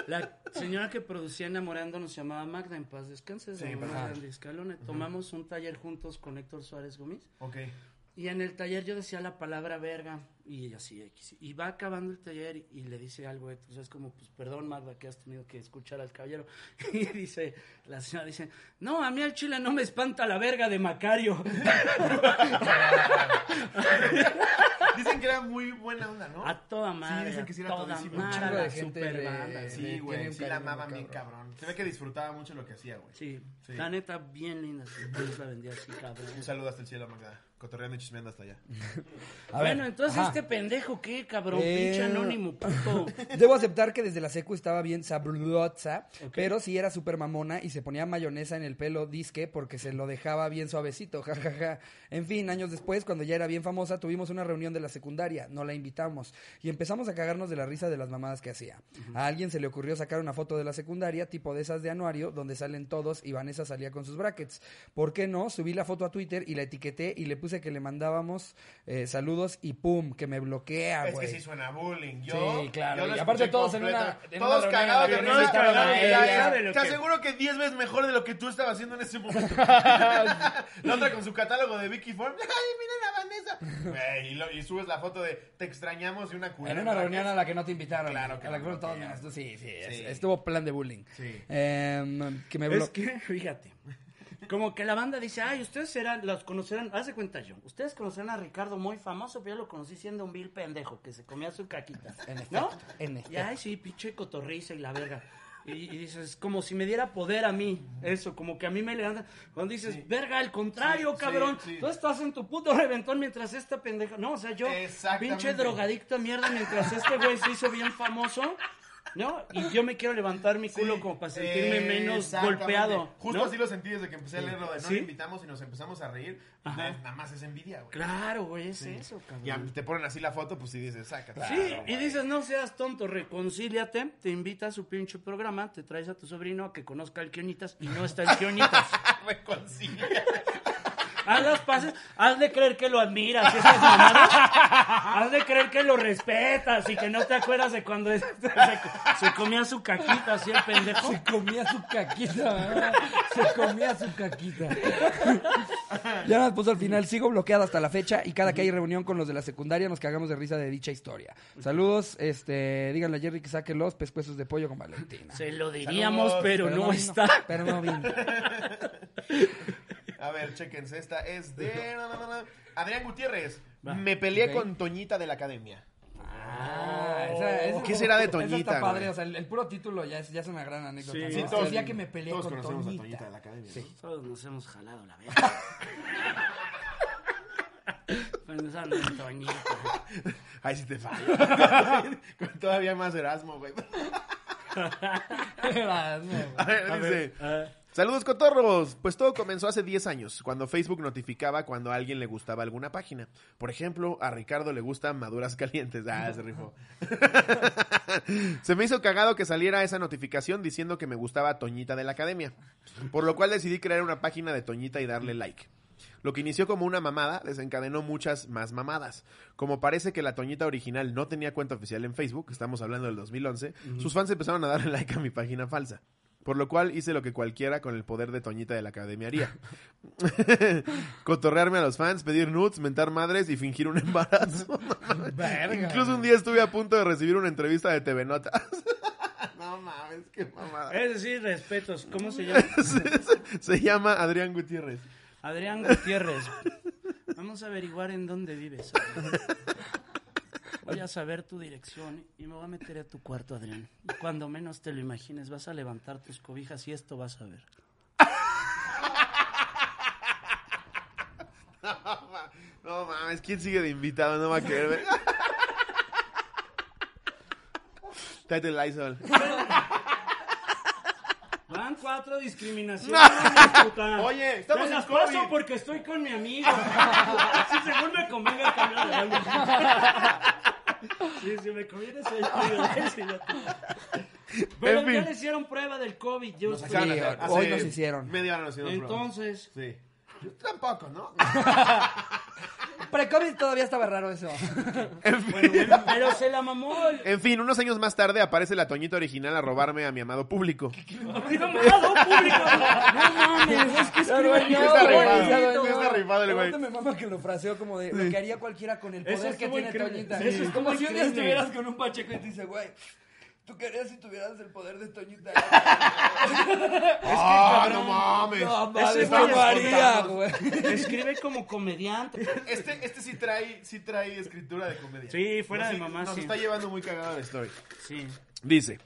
La señora que producía Enamorándonos se llamaba Magda, en paz descanse, Sí, de en paz Magda descanse. Escalona. Tomamos un taller juntos con Héctor Suárez Gómez. Ok. Y en el taller yo decía la palabra verga y ella así X. Y va acabando el taller y, le dice algo Héctor. O sea, es como, pues perdón, Magda, que has tenido que escuchar al caballero. Y dice, la señora dice, no, a mí al chile no me espanta la verga de Macario. Dicen que era muy buena onda, ¿no? A toda madre. dicen que sí era toda. Un madre, chingo de la gente super banda, sí. Sí, güey, sí la amaban bien cabrón. cabrón. Se ve que disfrutaba mucho lo que hacía, güey. Sí, Sí. la neta, bien linda. sí, Dios la bendiga así, cabrón. Un saludo hasta el cielo, Magda. Cotorreando y chismeando hasta allá. A ver, bueno, entonces ajá. este pendejo, ¿qué, cabrón? Eh, Pinche anónimo, puto. Debo aceptar que desde la secu estaba bien sabrosa, pero sí era súper mamona y se ponía mayonesa en el pelo disque porque se lo dejaba bien suavecito, jajaja. En fin, años después, cuando ya era bien famosa, tuvimos una reunión de la secundaria, no la invitamos y empezamos a cagarnos de la risa de las mamadas que hacía. A alguien se le ocurrió sacar una foto de la secundaria, tipo de esas de anuario, donde salen todos y Vanessa salía con sus brackets. ¿Por qué no? Subí la foto a Twitter y la etiqueté y le puse que le mandábamos eh, saludos y pum, que me bloquea, Es güey. que sí suena bullying. Yo, Sí, claro, yo y aparte todos en completo. una- en todos cagados en la de a Te- que- aseguro que 10 veces mejor de lo que tú estabas haciendo en ese momento. la otra con su catálogo de Vicky Ford. ¡Ay, miren a Vanessa! Güey, y, lo- y subes la foto de te extrañamos y una culera. En una reunión a la que no te invitaron. Claro que a la que no, fueron todos que- menos tú. Sí, sí, es- Sí. Estuvo plan de bullying. Sí. Em, que me Es que, fíjate, como que la banda dice, ay, ustedes serán, los conocerán, hace cuenta yo, ustedes conocerán a Ricardo muy famoso, pero yo lo conocí siendo un vil pendejo que se comía su caquita, En ¿no? efecto, en Y ay, sí, pinche cotorriza y la verga. Y, y dices, como si me diera poder a mí, eso, como que a mí me levanta. Cuando dices, verga, al contrario, Sí, cabrón, sí, sí. tú estás en tu puto reventón mientras esta pendeja. No, o sea, yo, pinche drogadicto mierda, mientras este güey se hizo bien famoso, ¿no? Y yo me quiero levantar mi culo Sí, como para sentirme menos exactamente. golpeado. Justo ¿no? así lo sentí desde que empecé a leer lo de no ¿Sí? le invitamos y nos empezamos a reír. Nada más es envidia, güey. Claro, güey, es eso, cabrón. Y te ponen así la foto, pues sí dices, sácate. Sí, y dices, no seas tonto, reconcíliate, te invita a su pinche programa, te traes a tu sobrino a que conozca al Kionitas y no está el Kionitas. Reconcilia. Haz las paces, haz de creer que lo admiras, esas mamadas. Haz de creer que lo respetas y que no te acuerdas de cuando es- se, se comía su caquita así el pendejo. Se comía su caquita, ¿verdad? Se comía su caquita. Ya nos puso al final, sigo bloqueado hasta la fecha y cada que hay reunión con los de la secundaria nos cagamos de risa de dicha historia. Saludos, este, díganle a Jerry que saque los pescuezos de pollo con Valentina. Se lo diríamos, Saludos, pero, no, está. Pero no vino. A ver, chéquense, esta es de no, no, no, no. Adrián Gutiérrez. Va. Me peleé Ok. con Toñita de la academia. Ah, esa- esa es ¿Qué como- será de esa Toñita, está padre, güey? o sea, el, el puro título ya es, ya es una gran anécdota. Sí, ¿no? sí, todos- el día que me peleé Todos con conocemos Toñita. a Toñita de la academia. Sí. ¿no? Todos nos hemos jalado la verga. Pensando en Toñito. Ahí sí te fallo. Con todavía más Erasmo, güey. Ah, no, A ver, A dice. ver, ah, Saludos cotorros. Pues todo comenzó hace 10 años, cuando Facebook notificaba cuando a alguien le gustaba alguna página. Por ejemplo, a Ricardo le gustan maduras calientes. Ah, se rifó. se me hizo cagado que saliera esa notificación diciendo que me gustaba Toñita de la Academia. Por lo cual decidí crear una página de Toñita y darle like. Lo que inició como una mamada desencadenó muchas más mamadas. Como parece que la Toñita original no tenía cuenta oficial en Facebook, estamos hablando del 2011, sus fans empezaron a darle like a mi página falsa. Por lo cual hice lo que cualquiera con el poder de Toñita de la Academia haría. Cotorrearme a los fans, pedir nudes, mentar madres y fingir un embarazo. Verga. Incluso un día estuve a punto de recibir una entrevista de TV Notas. no mames, qué mamada. Es decir, respetos. ¿Cómo se llama? se, se llama Adrián Gutiérrez. Adrián Gutiérrez. Vamos a averiguar en dónde vives. Voy a saber tu dirección y me voy a meter a tu cuarto, Adrián. Y cuando menos te lo imagines, vas a levantar tus cobijas y esto vas a ver. No mames, ¿quién sigue de invitado? No va a querer ver. El Lysol. Cuatro discriminaciones. puta. Oye, estamos Te en las COVID. paso porque estoy con mi amigo. Si según me convenga cambiar de algo. Sí, si me conviene soy yo. Pero En fin. ya le hicieron prueba del COVID. Yo Nos de hoy nos hicieron. Media hora nos hicieron prueba. Entonces, Sí. Yo tampoco, ¿no? Pre-COVID todavía estaba raro eso. bueno, pero se la mamó. En fin, unos años más tarde aparece la Toñita original a robarme a mi amado público. Amado público. No mames, es que escribe Sí está rifado, bonito. sí está rifado el güey. Aparte me mama que lo fraseó como de lo que haría cualquiera con el poder que tiene increíble. Toñita. Sí, eso es como si un día estuvieras con un pacheco y te dice, güey, tú querías si tuvieras el poder de Toñita. ¡Ah, no mames! No, Ese mames, güey. Escribe como comediante. Este, este sí trae, sí trae escritura de comedia. Sí, fuera Nos- de mamá, Nos sí. está llevando muy cagada la story. Sí. Dice.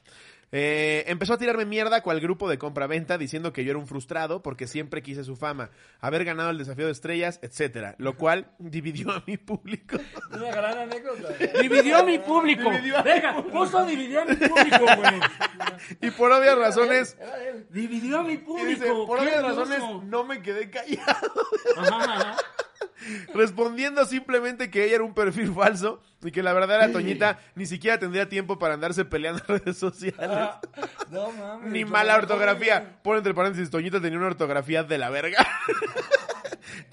Eh, empezó a tirarme mierda cual grupo de compra-venta diciendo que yo era un frustrado porque siempre quise su fama, haber ganado el desafío de estrellas, etcétera, lo cual dividió a mi público. Una gran anécdota. Dividió a mi público. Dividió a mi Venga, puso dividió a mi público, güey. y por obvias razones, Era de él. Dividió a mi y público. dice, por obvias razones no me quedé callado, Ajá, ajá. respondiendo simplemente que ella era un perfil falso y que la verdadera Toñita ni siquiera tendría tiempo para andarse peleando en redes sociales. No mames. Ni mala ortografía. Pon entre paréntesis, Toñita tenía una ortografía de la verga.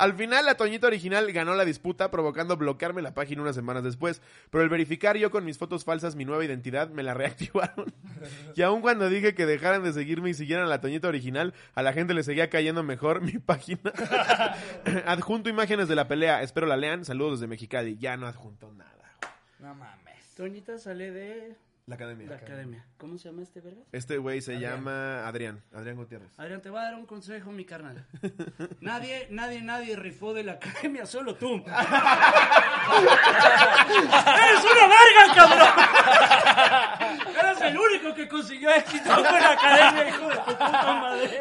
Al final, la Toñita original ganó la disputa, provocando bloquearme la página unas semanas después. Pero el verificar yo con mis fotos falsas mi nueva identidad, me la reactivaron. Y aun cuando dije que dejaran de seguirme y siguieran a la Toñita original, a la gente le seguía cayendo mejor mi página. Adjunto imágenes de la pelea. Espero la lean. Saludos desde Mexicali. Ya no adjunto nada. No mames. Toñita sale de La academia. la academia. ¿Cómo se llama este verga? Este güey se llama Adrián. Adrián Gutiérrez. Adrián, te voy a dar un consejo, mi carnal. Nadie, nadie, nadie rifó de la academia, solo tú. ¡Eres una verga, cabrón! Eres el único que consiguió éxito con la academia, hijo de tu puta madre.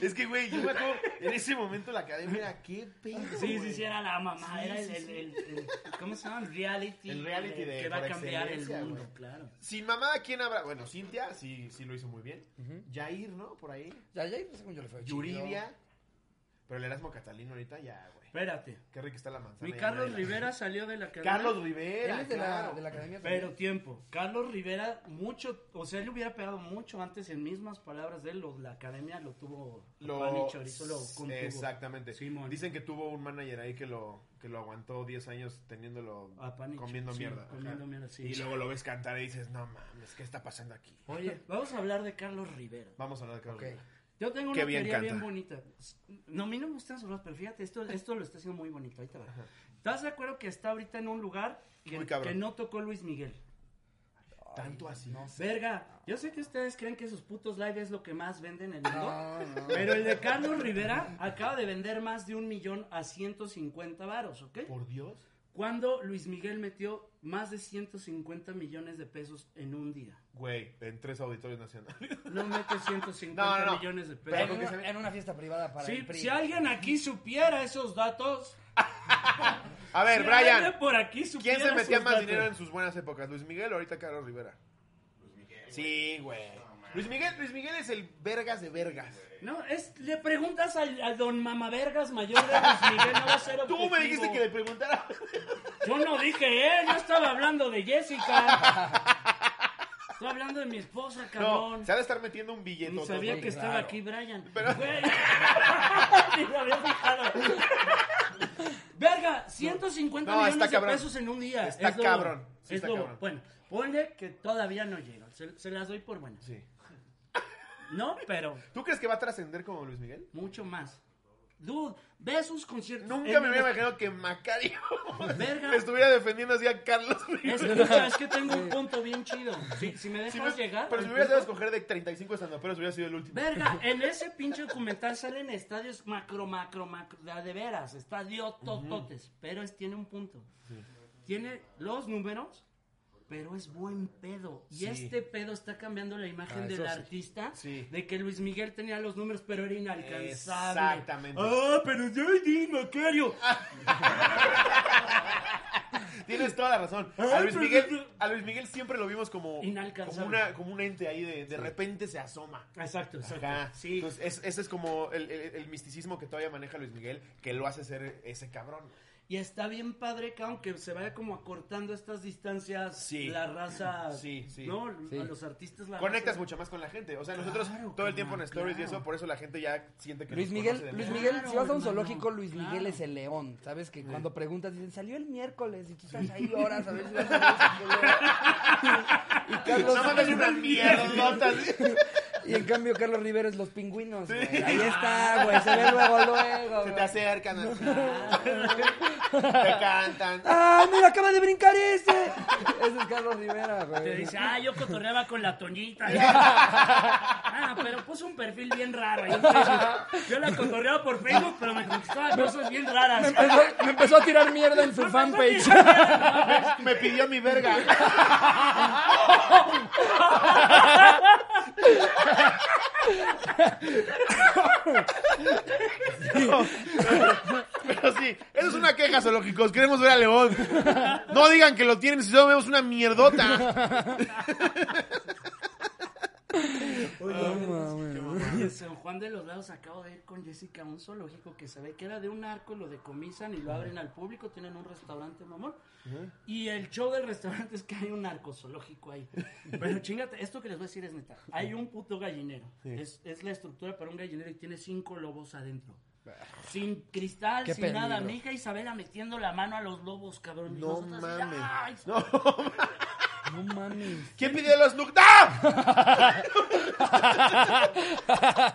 Es que, güey, yo me acuerdo, en ese momento la academia era qué pedo. Sí, sí, sí, era la mamá, Sí, era el, sí, el, sí. el- el- ¿cómo se llama? El reality. El reality de- Que va a cambiar el mundo, güey. claro. Sin mamá, ¿quién habrá? Bueno, Cintia sí, sí lo hizo muy bien. Jair, ¿no? Por ahí. Ya, ya, según yo le fue. chido. Yuridia. Pero el Erasmo Catalino ahorita ya, güey. Espérate. Qué rica está la manzana. Mi Carlos Rivera salió de la academia. Carlos Rivera. Él es de la, claro. de la academia. Pero tiempo. Carlos Rivera, mucho, o sea, él le hubiera pegado mucho antes en mismas palabras de él. lo- la academia lo tuvo. Lo- Pani Chorizo lo contuvo. Exactamente. Simón. Dicen que tuvo un manager ahí que lo, que lo aguantó 10 años teniéndolo A comiendo sí, mierda. comiendo Ajá. mierda, sí. Y luego lo ves cantar y dices, no mames, ¿qué está pasando aquí? Oye, vamos a hablar de Carlos Rivera. Vamos a hablar de Carlos Ok. Rivera. Yo tengo una bien teoría canta. bien bonita. No, a mí no me gustan sus pero fíjate, esto, esto lo está haciendo muy bonito. Ahí te va. ¿Estás de acuerdo que está ahorita en un lugar que, no tocó Luis Miguel? Tanto así. No sé. Verga, yo sé que ustedes creen que sus putos live es lo que más venden en el mundo. No, no. Pero el de Carlos Rivera acaba de vender más de un millón a 150 varos, ¿ok? Por Dios. Cuando Luis Miguel metió más de 150 millones de pesos en un día. Güey, en tres auditorios nacionales. No mete 150 No, no, no. millones de Pero En pesos. una, en una fiesta privada para Sí, el PRI. si alguien aquí supiera esos datos. A ver, si Brian. alguien por aquí ¿Quién se metía más datos. dinero en sus buenas épocas? ¿Luis Miguel o ahorita Carlos Rivera? Luis Miguel. Sí, güey. Luis Miguel, Luis Miguel es el vergas de vergas. No, es, le preguntas al, al don Mamavergas mayor de Luis Miguel, no va a ser Tú me objetivo. dijiste que le preguntara. Yo no dije él, yo estaba hablando de Jessica. Estoy hablando de mi esposa, No, cabrón. se ha de estar metiendo un billete. Ni sabía que estaba claro. aquí Brian. Pero- Güey. Ni me había fijado. Verga, 150 No, millones está de cabrón. pesos en un día. Está Es lo- cabrón. Sí, es está lo- cabrón. Bueno, ponle que todavía no llegan. Se, se las doy por buenas. Sí. No, pero ¿Tú crees que va a trascender como Luis Miguel? mucho más. Dude, ve sus conciertos. Nunca En me el- hubiera imaginado que Macario Verga. estuviera defendiendo así a Carlos Rivera. Escucha, es que tengo un punto bien chido. Si, si me dejas Si me- llegar. pero si me hubieras dado a punto- escoger de 35 estandoperos, hubiera sido el último. Verga, en ese pinche documental salen estadios macro, macro, macro, de, de veras, estadios tototes, pero es, tiene un punto. Tiene los números pero es buen pedo. Y Sí. este pedo está cambiando la imagen Ah, del sí. artista Sí. de que Luis Miguel tenía los números, pero era inalcanzable. Exactamente. Ah, pero yo di Macario. Tienes toda la razón. Ay, A Luis Miguel, a Luis Miguel siempre lo vimos como, Inalcanzable. como, una, como un ente ahí de, de repente se asoma. Exacto, exacto. Ajá. Sí. Entonces, es- ese es como el, el- el misticismo que todavía maneja Luis Miguel, que lo hace ser ese cabrón. Y está bien padre que aunque se vaya como acortando estas distancias, Sí. la raza, Sí, sí. ¿no? Sí. A los artistas la Conectas raza- mucho más con la gente. O sea, nosotros Claro, todo el tiempo en stories y eso, por eso la gente ya siente que Luis Miguel, Luis. Miguel, Claro, si vas a un zoológico, Luis claro. Miguel es el león. ¿Sabes? Que cuando preguntas dicen, salió el miércoles y tú estás ahí horas a ver si vas a ver culero. Y Carlos, No mames, una mierda. Y en cambio Carlos Rivera es los pingüinos. güey. Ahí está, güey, se ve luego, luego. Se te acercan. te cantan. ¡Ah, mira, acaba de brincar ese! Ese es Carlos Rivera, güey. Te dice, ah, yo cotorreaba con la Toñita. ah, pero puso un perfil bien raro. Yo la cotorreaba por Facebook, pero me conquistaba cosas bien raras. Me empezó, me empezó a tirar mierda en su fanpage. Me pidió mi verga. Pero sí, eso es una queja, zoológicos. Queremos ver a León. No digan que lo tienen si solo vemos una mierdota. Y en San Juan de los Lados acabo de ir con Jessica a un zoológico que se ve que era de un arco, lo decomisan y lo abren al público, tienen un restaurante, mamón. Y el show del restaurante es que hay un arco zoológico ahí. Pero chingate, esto que les voy a decir es neta. Hay un puto gallinero. Es, es la estructura para un gallinero y tiene cinco lobos adentro. Sin cristal, Qué sin nada. Mi hija Isabela metiendo la mano a los lobos, cabrón. Y No nosotros así, mames. "Ay, No mames. ¿Quién pidió los? ¡Ah!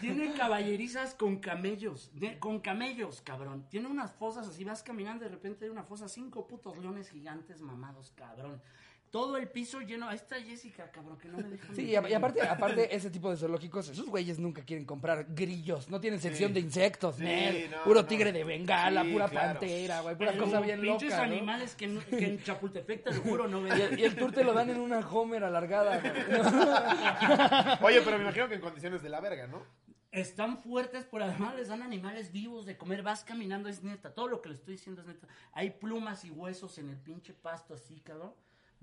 Tiene caballerizas con camellos, de- con camellos, cabrón. Tiene unas fosas así, vas caminando, de repente hay una fosa, cinco putos leones gigantes mamados, cabrón. Todo el piso lleno, ahí está Jessica, cabrón, que no me deja Sí, y, a- y aparte, aparte, ese tipo de zoológicos, esos güeyes nunca quieren comprar grillos, no tienen sección Sí. de insectos, Sí, nel, no, puro no. tigre de bengala, Sí, pura claro. pantera, güey, pura Pero cosa bien pinches loca, ¿no? animales que, no- que en Chapultepec, te lo juro, no Y el, y el tour te lo dan en una Homer alargada, güey. Oye, pero me imagino que en condiciones de la verga, ¿no? Están fuertes, pero además les dan animales vivos de comer. Vas caminando, es neta. Todo lo que le estoy diciendo es neta. Hay plumas y huesos en el pinche pasto así, cabrón.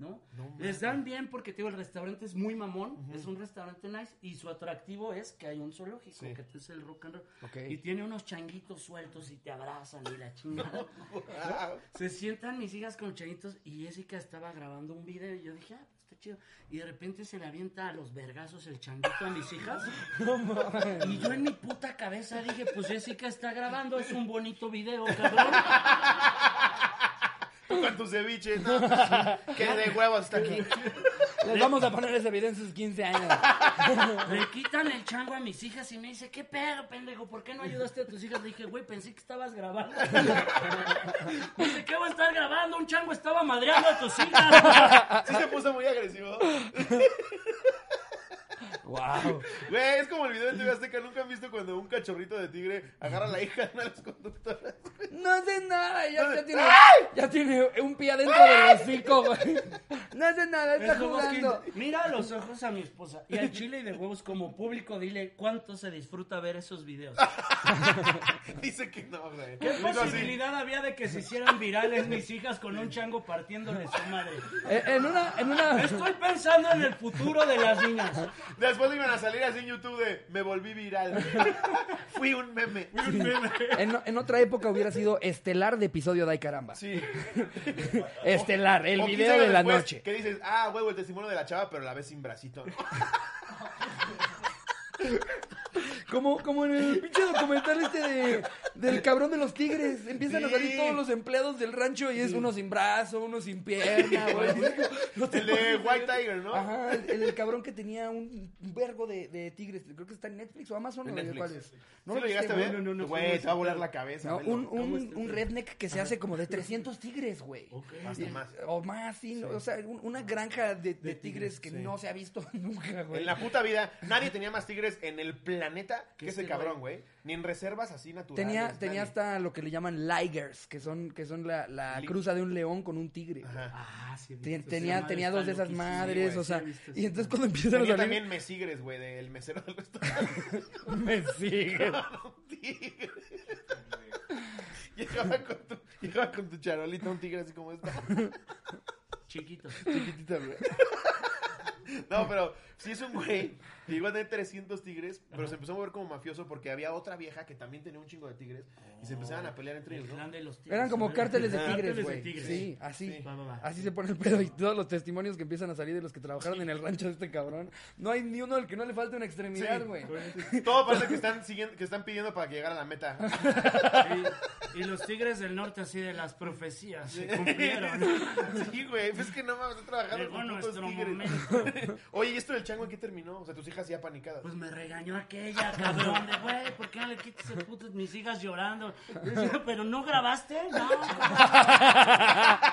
¿No? les dan bien porque, digo, el restaurante es muy mamón. Es un restaurante nice. Y su atractivo es que hay un zoológico, Sí. que es el rock and roll. Y tiene unos changuitos sueltos y te abrazan y la chingada. Se sientan mis hijas con changuitos y Jessica estaba grabando un video y yo dije, ah, pues está chido. Y de repente se le avienta a los vergazos el changuito a mis hijas. Y yo en mi puta cabeza dije, pues Jessica está grabando, es un bonito video, cabrón. Tú con tu ceviche, ¿no? Que de huevos está aquí. Les vamos a poner ese video en sus 15 años. Le quitan el chango a mis hijas y me dice, ¿qué pedo, pendejo? ¿Por qué no ayudaste a tus hijas? Le dije, güey, pensé que estabas grabando. Dice, ¿qué voy a estar grabando? Un chango estaba madreando a tus hijas. Sí se puso muy agresivo. wow. Güey, es como el video de TV Azteca. Nunca han visto cuando un cachorrito de tigre agarra a la hija de una de las conductoras. No hace nada, ya, No ya tiene, ya tiene un pie adentro del hocico, güey. No hace nada, está Es como que- jugando. mira a los ojos a mi esposa y al chile y de huevos como público dile cuánto se disfruta ver esos videos. Dice que no, güey. ¿Qué así. posibilidad había de que se hicieran virales mis hijas con un chango partiéndole su madre? Eh, En una, en una, Estoy pensando en el futuro de las niñas. Después iban a salir así en YouTube de me volví viral. Fui un meme. en, en otra época hubiera sido estelar de episodio de Ay Caramba. Sí. Estelar, el O video 15 años de la después, noche. Que dices, ah, huevo, el testimonio de la chava, pero la ves sin bracito. ¿no? Como, como en el pinche documental este de, del cabrón de los tigres. Empiezan a salir todos los empleados del rancho y es uno sin brazo, uno sin pierna, güey. El de White Tiger, ¿no? Ajá, el, cabrón que tenía un un vergo de, de tigres. Creo que está en Netflix o Amazon. En o de Netflix. ¿Cuál es? ¿Sí ¿No lo llegaste a viste, ver? güey? no, no, Güey, no, te va a volar no. la cabeza. No, velo. un, un, ¿Cómo está un este? redneck que se hace como de 300 tigres, güey. Hasta más. O más, sí. O sea, un- una granja de, de tigres que sí. no se ha visto nunca, güey. En la puta vida, nadie tenía más tigres en el planeta neta que ese ese cabrón, güey. Ni en reservas así naturales. Tenía, tenía hasta lo que le llaman ligers, que son, que son la, la cruza de un león con un tigre. Ajá. Ah, sí. he Ten- visto, tenía está dos de esas madres, güey, o sí sea, visto y entonces cuando empiezan a Tenía salir... también mesigres, güey, del mesero del restaurante. Me sigue. un tigre. llegaba, con tu, llegaba con tu charolita un tigre así como esta. Chiquitos. Chiquitita, güey. No, pero sí es un güey que llegó a tener 300 tigres, pero se empezó a mover como mafioso porque había otra vieja que también tenía un chingo de tigres y se empezaban a pelear entre El ellos, ¿no? de los tigres. Eran como cárteles de tigres, Cárteles de güey. tigres. Sí, así. Sí. Va, va, va. Así se pone el pedo y todos los testimonios que empiezan a salir de los que trabajaron en el rancho de este cabrón. No hay ni uno al que no le falte una extremidad, Sí. güey. Todo parece que están siguiendo, que están pidiendo para que llegara a la meta. Y, y los tigres del norte así de las profecías se cumplieron. Sí, güey, pues es que no mames, trabajando Llegó con nuestro tigres. momento. Oye, ¿y esto del chango en qué terminó? O sea, tus hijas ya panicadas. Pues me regañó aquella, cabrón, de güey, ¿por qué no le quitas el puto mis hijas llorando? Pero no grabaste, no.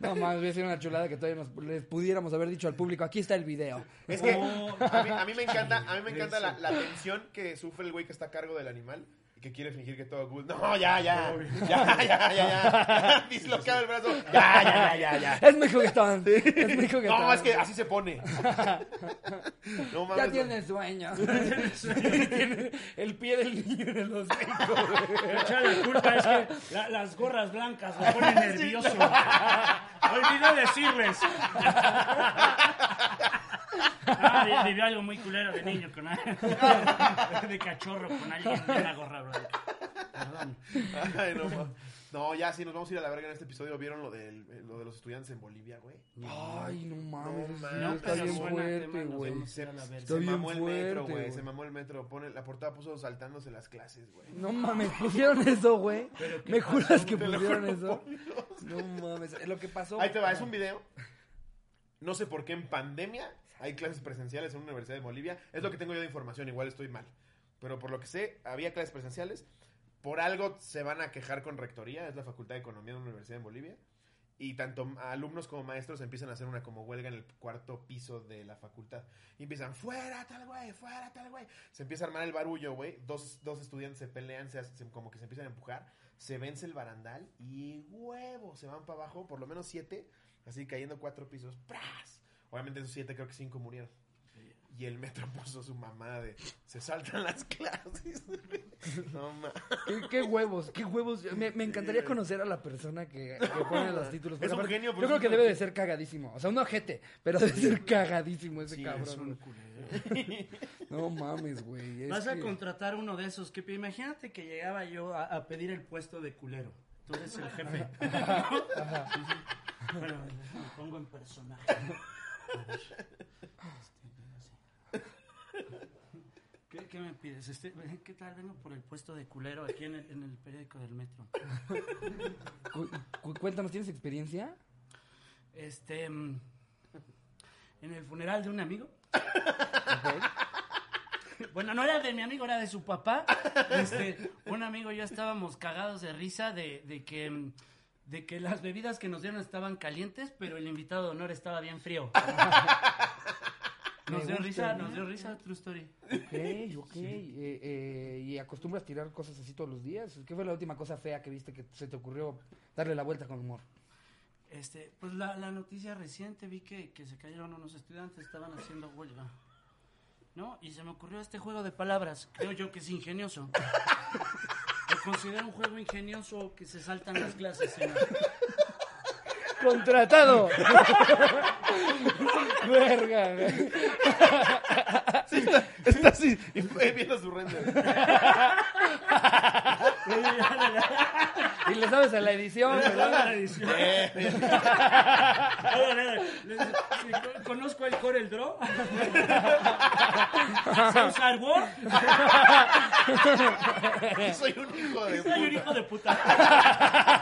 No más, hubiera sido una chulada que todavía nos les pudiéramos haber dicho al público. Aquí está el video. Es que Oh. a mí, a mí me encanta, a mí me encanta la, la tensión que sufre el güey que está a cargo del animal que quiere fingir que todo good. No, ya, ya, ya, ya, ya, ya. Dislocado el brazo. Ya, ya, ya, ya, ya. Es mi juguetón. Es mi juguetón. No, es que así se pone. No mames. Ya no. tiene sueño. el pie del niño güey. Le echa la culpa es que la- las gorras blancas lo ponen nervioso. Olvidé decirles. Ah, vivió algo muy culero de niño con de cachorro con alguien en una gorra blanca. Perdón. Ay, no. No, ya sí, nos vamos a ir a la verga en este episodio. ¿Vieron lo, del, lo de los estudiantes en Bolivia, güey? Ay, no mames. No está bien fuerte, güey. Se. Está bien mamó el metro, fuerte, güey. Se mamó el metro. Pone, la portada puso saltándose las clases, güey. No mames, pusieron eso, güey. ¿Pero qué ¿Me pasó? juras que pusieron eso? No mames. Lo que pasó. Ahí te va, es un video. No sé por qué en pandemia hay clases presenciales en una universidad de Bolivia. Es lo que tengo yo de información, igual estoy mal. Pero por lo que sé, había clases presenciales. Por algo se van a quejar con rectoría, es la Facultad de Economía de una universidad en Bolivia. Y tanto alumnos como maestros empiezan a hacer una como huelga en el cuarto piso de la facultad. Y empiezan, fuera tal güey, fuera tal güey. Se empieza a armar el barullo, güey. Dos, dos estudiantes se pelean, se, como que se empiezan a empujar. Se vence el barandal y huevo, se van para abajo, por lo menos siete, así cayendo cuatro pisos. ¡Pras! Obviamente esos siete creo que cinco murieron. Y el metro puso su mamá de, se saltan las clases. no mames. ¿Qué, qué huevos, qué huevos. Me, me encantaría conocer a la persona que, que pone los títulos. Es un Porque genio, Yo creo que debe de ser cagadísimo. O sea, un ojete, pero debe ser cagadísimo ese Sí, cabrón. es un güey. No mames, güey. Vas a que- contratar uno de esos que imagínate que llegaba yo a, a pedir el puesto de culero. Tú eres el jefe. Bueno, me pongo en personaje. A ver. Este, así. ¿Qué, qué me pides? Este, ¿Qué tal? Vengo por el puesto de culero aquí en el, en el periódico del metro. Cu- cu- cuéntanos, ¿tienes experiencia? Este. mm, En el funeral de un amigo. Bueno, no era de mi amigo, era de su papá. Este, un amigo y yo estábamos cagados de risa de, de que mm, de que las bebidas que nos dieron estaban calientes, pero el invitado de honor estaba bien frío. Nos dio risa, ¿no? nos dio risa, true story. Ok, ok. Eh, eh, ¿Y acostumbras tirar cosas así todos los días? ¿Qué fue la última cosa fea que viste que se te ocurrió darle la vuelta con humor? Este, pues la, la noticia reciente vi que, que se cayeron unos estudiantes, estaban haciendo huelga. ¿No? Y se me ocurrió este juego de palabras. Creo yo que es ingenioso. Lo considero un juego ingenioso que se saltan las clases. señor. ¡Contratado! Verga, güey. Está así, y fue viendo su render. Y le sabes a la edición, ¿verdad? La edición. Sí, con- Conozco el Corel Draw. ¿Sé usar Word? Soy un hijo de Soy un puta. hijo de puta.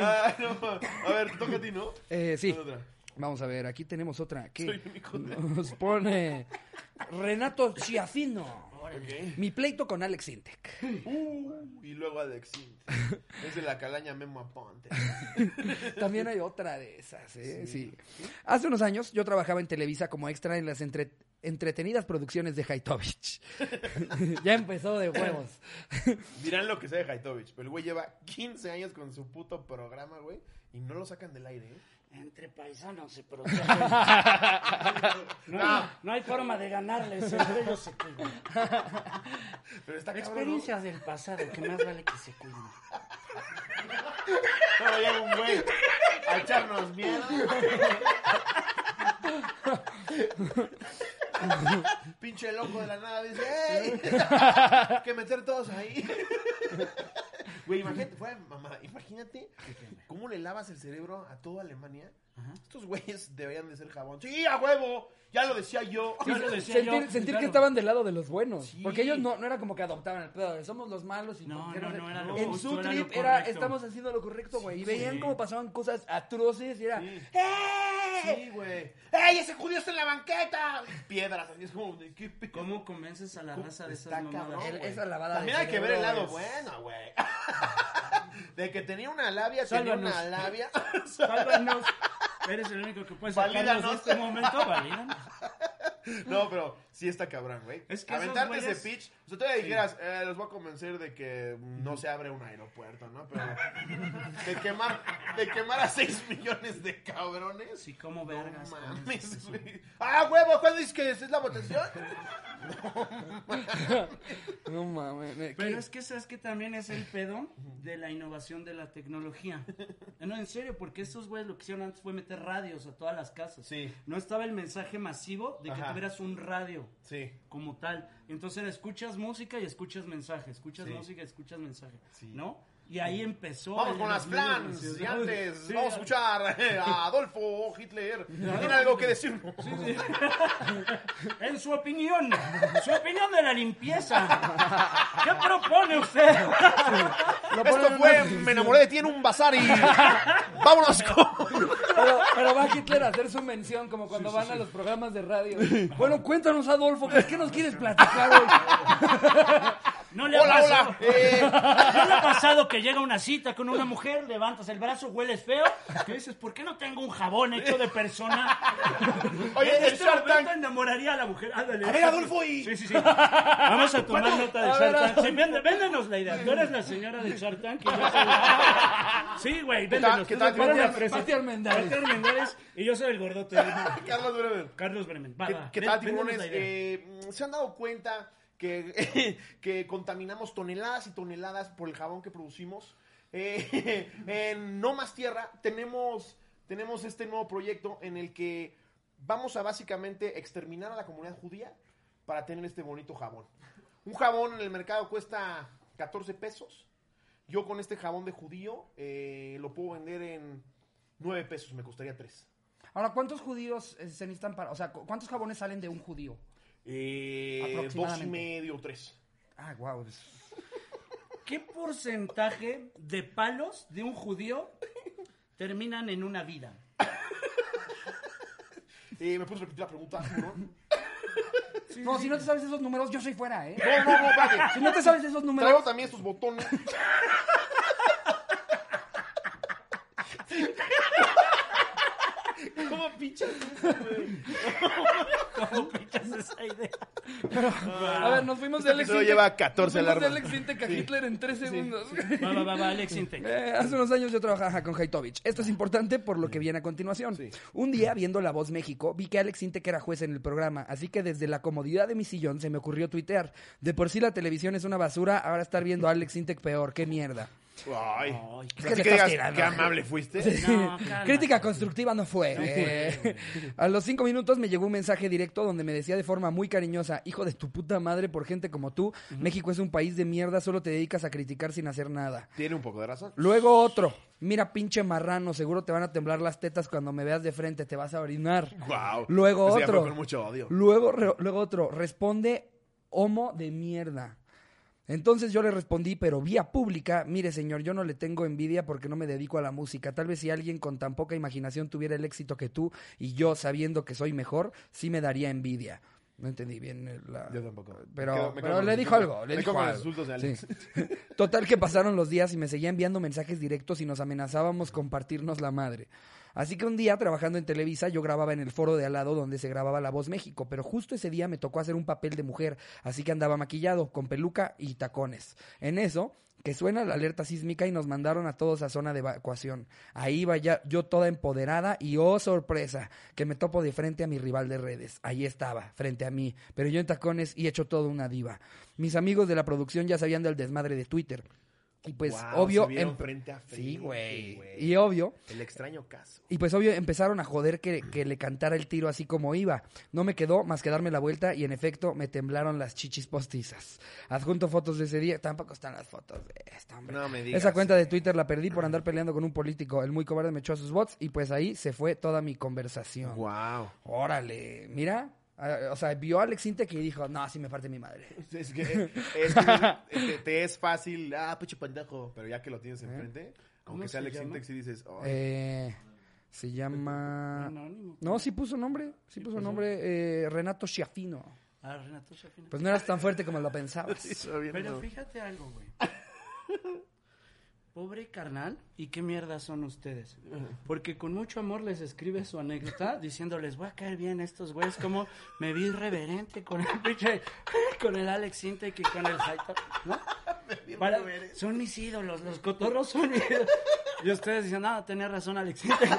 Ah, no, a ver, toca a ti, ¿no? Eh, sí. Otra. Vamos a ver, aquí tenemos otra. que Soy un hijo de- Nos pone Renato Chiafino. Mi pleito con Alex Intec. Uh, y luego Alex Int. Es de la calaña Memo Aponte. También hay otra de esas, ¿eh? Sí. Hace unos años yo trabajaba en Televisa como extra en las entre- entretenidas producciones de Haitovich. ya empezó de huevos. Dirán lo que sea de Haitovich, pero el güey lleva 15 años con su puto programa, güey, y no lo sacan del aire, ¿eh? Entre paisanos se protegen. No, no hay forma de ganarles, entre ellos se cuidan. Pero está. Experiencias del pasado, que más vale que se cuiden. Luego llega un güey a echarnos miedo. Pinche loco de la nada dice, ¡Ey! Hay que meter todos ahí. Güey, imagínate, fue mamá, imagínate cómo le lavas el cerebro a toda Alemania. Estos güeyes deberían de ser jabón. Sí, a huevo. Ya lo decía yo. Ya lo decía sentir yo, sentir claro. que estaban del lado de los buenos. Sí. Porque ellos no, no era como que adoptaban el pedo de somos los malos y No, ¿por qué no, no, era lo En justo, su era trip era estamos haciendo lo correcto, güey. Y Sí. veían cómo pasaban cosas atroces y era Sí. ¡Eh! Sí, güey. ¡Ey, ese judío está en la banqueta! Piedras, así es como de qué pe- ¿Cómo convences a la raza de esas mamadas? Esa lavada También de hay que ver el lado es- bueno, güey. De que tenía una labia, tenía Sálvanos. una labia. Sálvanos. Eres el único que puede sacarnos Valídanos. de este momento, valídanos. No, pero sí está cabrón, güey. Es que Aventarte ese güeyes- pitch. O sea, tú le dijeras, eh, los voy a convencer de que no se abre un aeropuerto, ¿no? Pero de quemar, de quemar a 6 millones de cabrones. Sí, como No vergas. con mames, güey. ¡Ah, huevo! ¿Cuándo dices que es la votación? No mames. Pero es que sabes que también es el pedo de la innovación de la tecnología. No, en serio, porque estos güeyes lo que hicieron antes fue meter radios a todas las casas. Sí. No estaba el mensaje masivo de que Ajá. tuvieras un radio Sí. como tal. Entonces escuchas música y escuchas mensaje, escuchas Sí. música y escuchas mensaje, Sí. ¿no? Y ahí empezó. Vamos con las plans. Y antes, Sí, vamos a escuchar eh, a Adolfo Hitler. ¿Tiene algo que decirnos? En su opinión, su opinión de la limpieza. ¿Qué propone usted? Lo Esto fue, me enamoré de ti en un bazar y vámonos con... Pero, pero va Hitler a hacer su mención como cuando van a los programas de radio. Bueno, cuéntanos, Adolfo, ¿qué, qué nos quieres platicar hoy? No le ha Hola, pasado. hola. Eh, ¿No le ha pasado que llega una cita con una mujer, levantas el brazo, hueles feo? Que dices, ¿por qué no tengo un jabón hecho de persona? oye, en este momento Tank. enamoraría a la mujer. Ándale. A ver, Adolfo, y- Sí, sí, sí. Vamos a tomar nota de Shark Tank. Sí, véndenos la idea. Tú eres la señora de Shark Tank. y yo soy- Sí, güey, véndenos. ¿Qué tal? Pati- Armendáriz. Pati Armendáriz, Y yo soy el gordote. Carlos Bremer. Carlos Bremen. Va, ¿Qué, va. qué tal, tiburones? Eh, ¿Se han dado cuenta que, contaminamos toneladas y toneladas por el jabón que producimos? Eh, en No Más Tierra tenemos, tenemos este nuevo proyecto en el que vamos a básicamente exterminar a la comunidad judía para tener este bonito jabón. Un jabón en el mercado cuesta 14 pesos. Yo con este jabón de judío eh, lo puedo vender en 9 pesos, me costaría 3. Ahora, ¿cuántos judíos eh, se necesitan para... O sea, cu- ¿cuántos jabones salen de un judío? Eh, dos y medio, tres. Ah, wow. ¿Qué porcentaje de palos de un judío terminan en una vida? Eh, ¿Me puedes repetir la pregunta? ¿no? No, si no te sabes esos números, yo soy fuera, ¿eh? No, no, no, espérate. Si no te sabes esos Traigo números... también estos botones. ¿Cómo güey? ¿Cómo pinchas esa idea? A ver, nos fuimos de Alex Intec- lleva 14 nos fuimos de. Alex Intec a Hitler en tres segundos. Va, va, va, va, Alex Intec. Eh, hace unos años yo trabajaba con Haitovich. Esto es importante por lo que viene a continuación. Sí. Un día, viendo La Voz México, vi que Alex Intec era juez en el programa, así que desde la comodidad de mi sillón se me ocurrió tuitear. De por sí la televisión es una basura, ahora estar viendo a Alex Intec peor, qué mierda. Ay. Ay, Es que Así le que estás digas, tirando. qué amable fuiste. No. Crítica constructiva no fue. eh. A los cinco minutos me llegó un mensaje directo donde me decía de forma muy cariñosa, hijo de tu puta madre por gente como tú, México es un país de mierda, solo te dedicas a criticar sin hacer nada. Tiene un poco de razón. Luego otro, mira pinche marrano, seguro te van a temblar las tetas cuando me veas de frente, te vas a orinar. Wow. Luego ya otro. fue con mucho odio. Luego, luego otro, responde homo de mierda. Entonces yo le respondí, pero vía pública, mire señor, yo no le tengo envidia porque no me dedico a la música. Tal vez si alguien con tan poca imaginación tuviera el éxito que tú y yo sabiendo que soy mejor, sí me daría envidia. No entendí bien eh, la... Yo tampoco. Pero, Me quedo- me quedo pero con le dijo algo, le Me dijo algo. de Sí. Total que pasaron los días y me seguía enviando mensajes directos y nos amenazábamos con partirnos la madre. Así que un día, trabajando en Televisa, yo grababa en el foro de al lado donde se grababa La Voz México, pero justo ese día me tocó hacer un papel de mujer, así que andaba maquillado, con peluca y tacones. En eso, que suena la alerta sísmica y nos mandaron a todos a zona de evacuación. Ahí iba yo toda empoderada y oh sorpresa, que me topo de frente a mi rival de redes. Ahí estaba, frente a mí, pero yo en tacones y hecho todo una diva. Mis amigos de la producción ya sabían del desmadre de Twitter. Y pues obvio... se vieron frente a Sí, frente, güey. Y obvio, El extraño caso. y pues obvio empezaron a joder que, que le cantara el tiro así como iba. No me quedó más que darme la vuelta y en efecto me temblaron las chichis postizas. Adjunto fotos de ese día. Tampoco están las fotos de esta, hombre. No me digas. Esa cuenta de Twitter la perdí por andar peleando con un político. El muy cobarde me echó a sus bots y pues ahí se fue toda mi conversación. Wow. Órale, mira. Ah, O sea, vio a Alex Intec y dijo, no, así me parte mi madre. Es que, es que te, te es fácil, ah, pucho pendejo. Pero ya que lo tienes enfrente, ¿Cómo aunque sea se Alex? Sintex y dices, "Ay, Eh, se llama... Anónimo. No, sí puso nombre. Sí puso nombre. eh, Renato Schiaffino. Ah, Renato Schiaffino. Pues no eras tan fuerte como lo pensabas. Pero no". fíjate algo, güey. Pobre carnal, ¿y qué mierda son ustedes? Porque con mucho amor les escribe su anécdota diciéndoles, voy a caer bien a estos güeyes, como me vi irreverente con el pinche, con el Alex Intec y con el. Para- son mis ídolos, los cotorros son mis ídolos. Y ustedes dicen, no, tenía razón Alex Intec.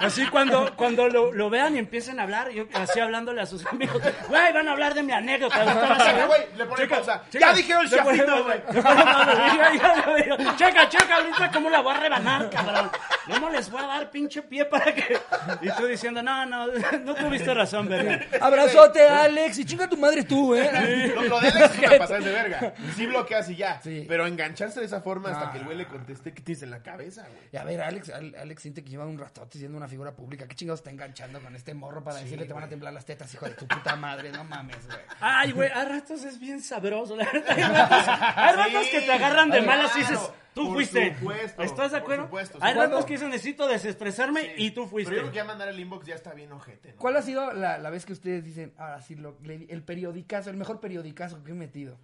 Así cuando, cuando lo, lo vean y empiecen a hablar, yo así hablándole a sus amigos, güey, van a hablar de mi anécdota. ¿ustedes van a saber?" Güey, le pone Checa, pausa. Ya dijeron Schiaffino, pausa, güey. Checa, checa, ahorita cómo la voy a rebanar, cabrón. Yo no les voy a dar pinche pie para que... Y tú diciendo, no, no, no tuviste razón, verga. Abrazote, Alex, y chinga tu madre tú, ¿eh? Lo, lo de Alex es una pasada de verga. Sí bloqueas y ya. Sí. Pero engancharse de esa forma hasta No. que el güey le conteste, ¿qué tienes en la cabeza, güey? Y a ver, Alex, Al- Alex siente que lleva un ratote siendo una figura pública. ¿Qué chingados está enganchando con este morro para decirle te van a temblar las tetas, hijo de tu puta madre? No mames, güey. Ay, güey, a ratos es bien sabroso. la verdad. Hay ratos, hay ratos Sí, que te agarran de malas y dices, tú por fuiste. supuesto, ¿Estás de por acuerdo? supuesto. Hay ratos que necesito desestresarme Sí. y tú fuiste. Pero yo creo que ya mandar el inbox ya está bien ojete, ¿no? ¿Cuál ha sido la, la vez que ustedes dicen, ahora sí, lo, el periodicazo, el mejor periodicazo que he metido?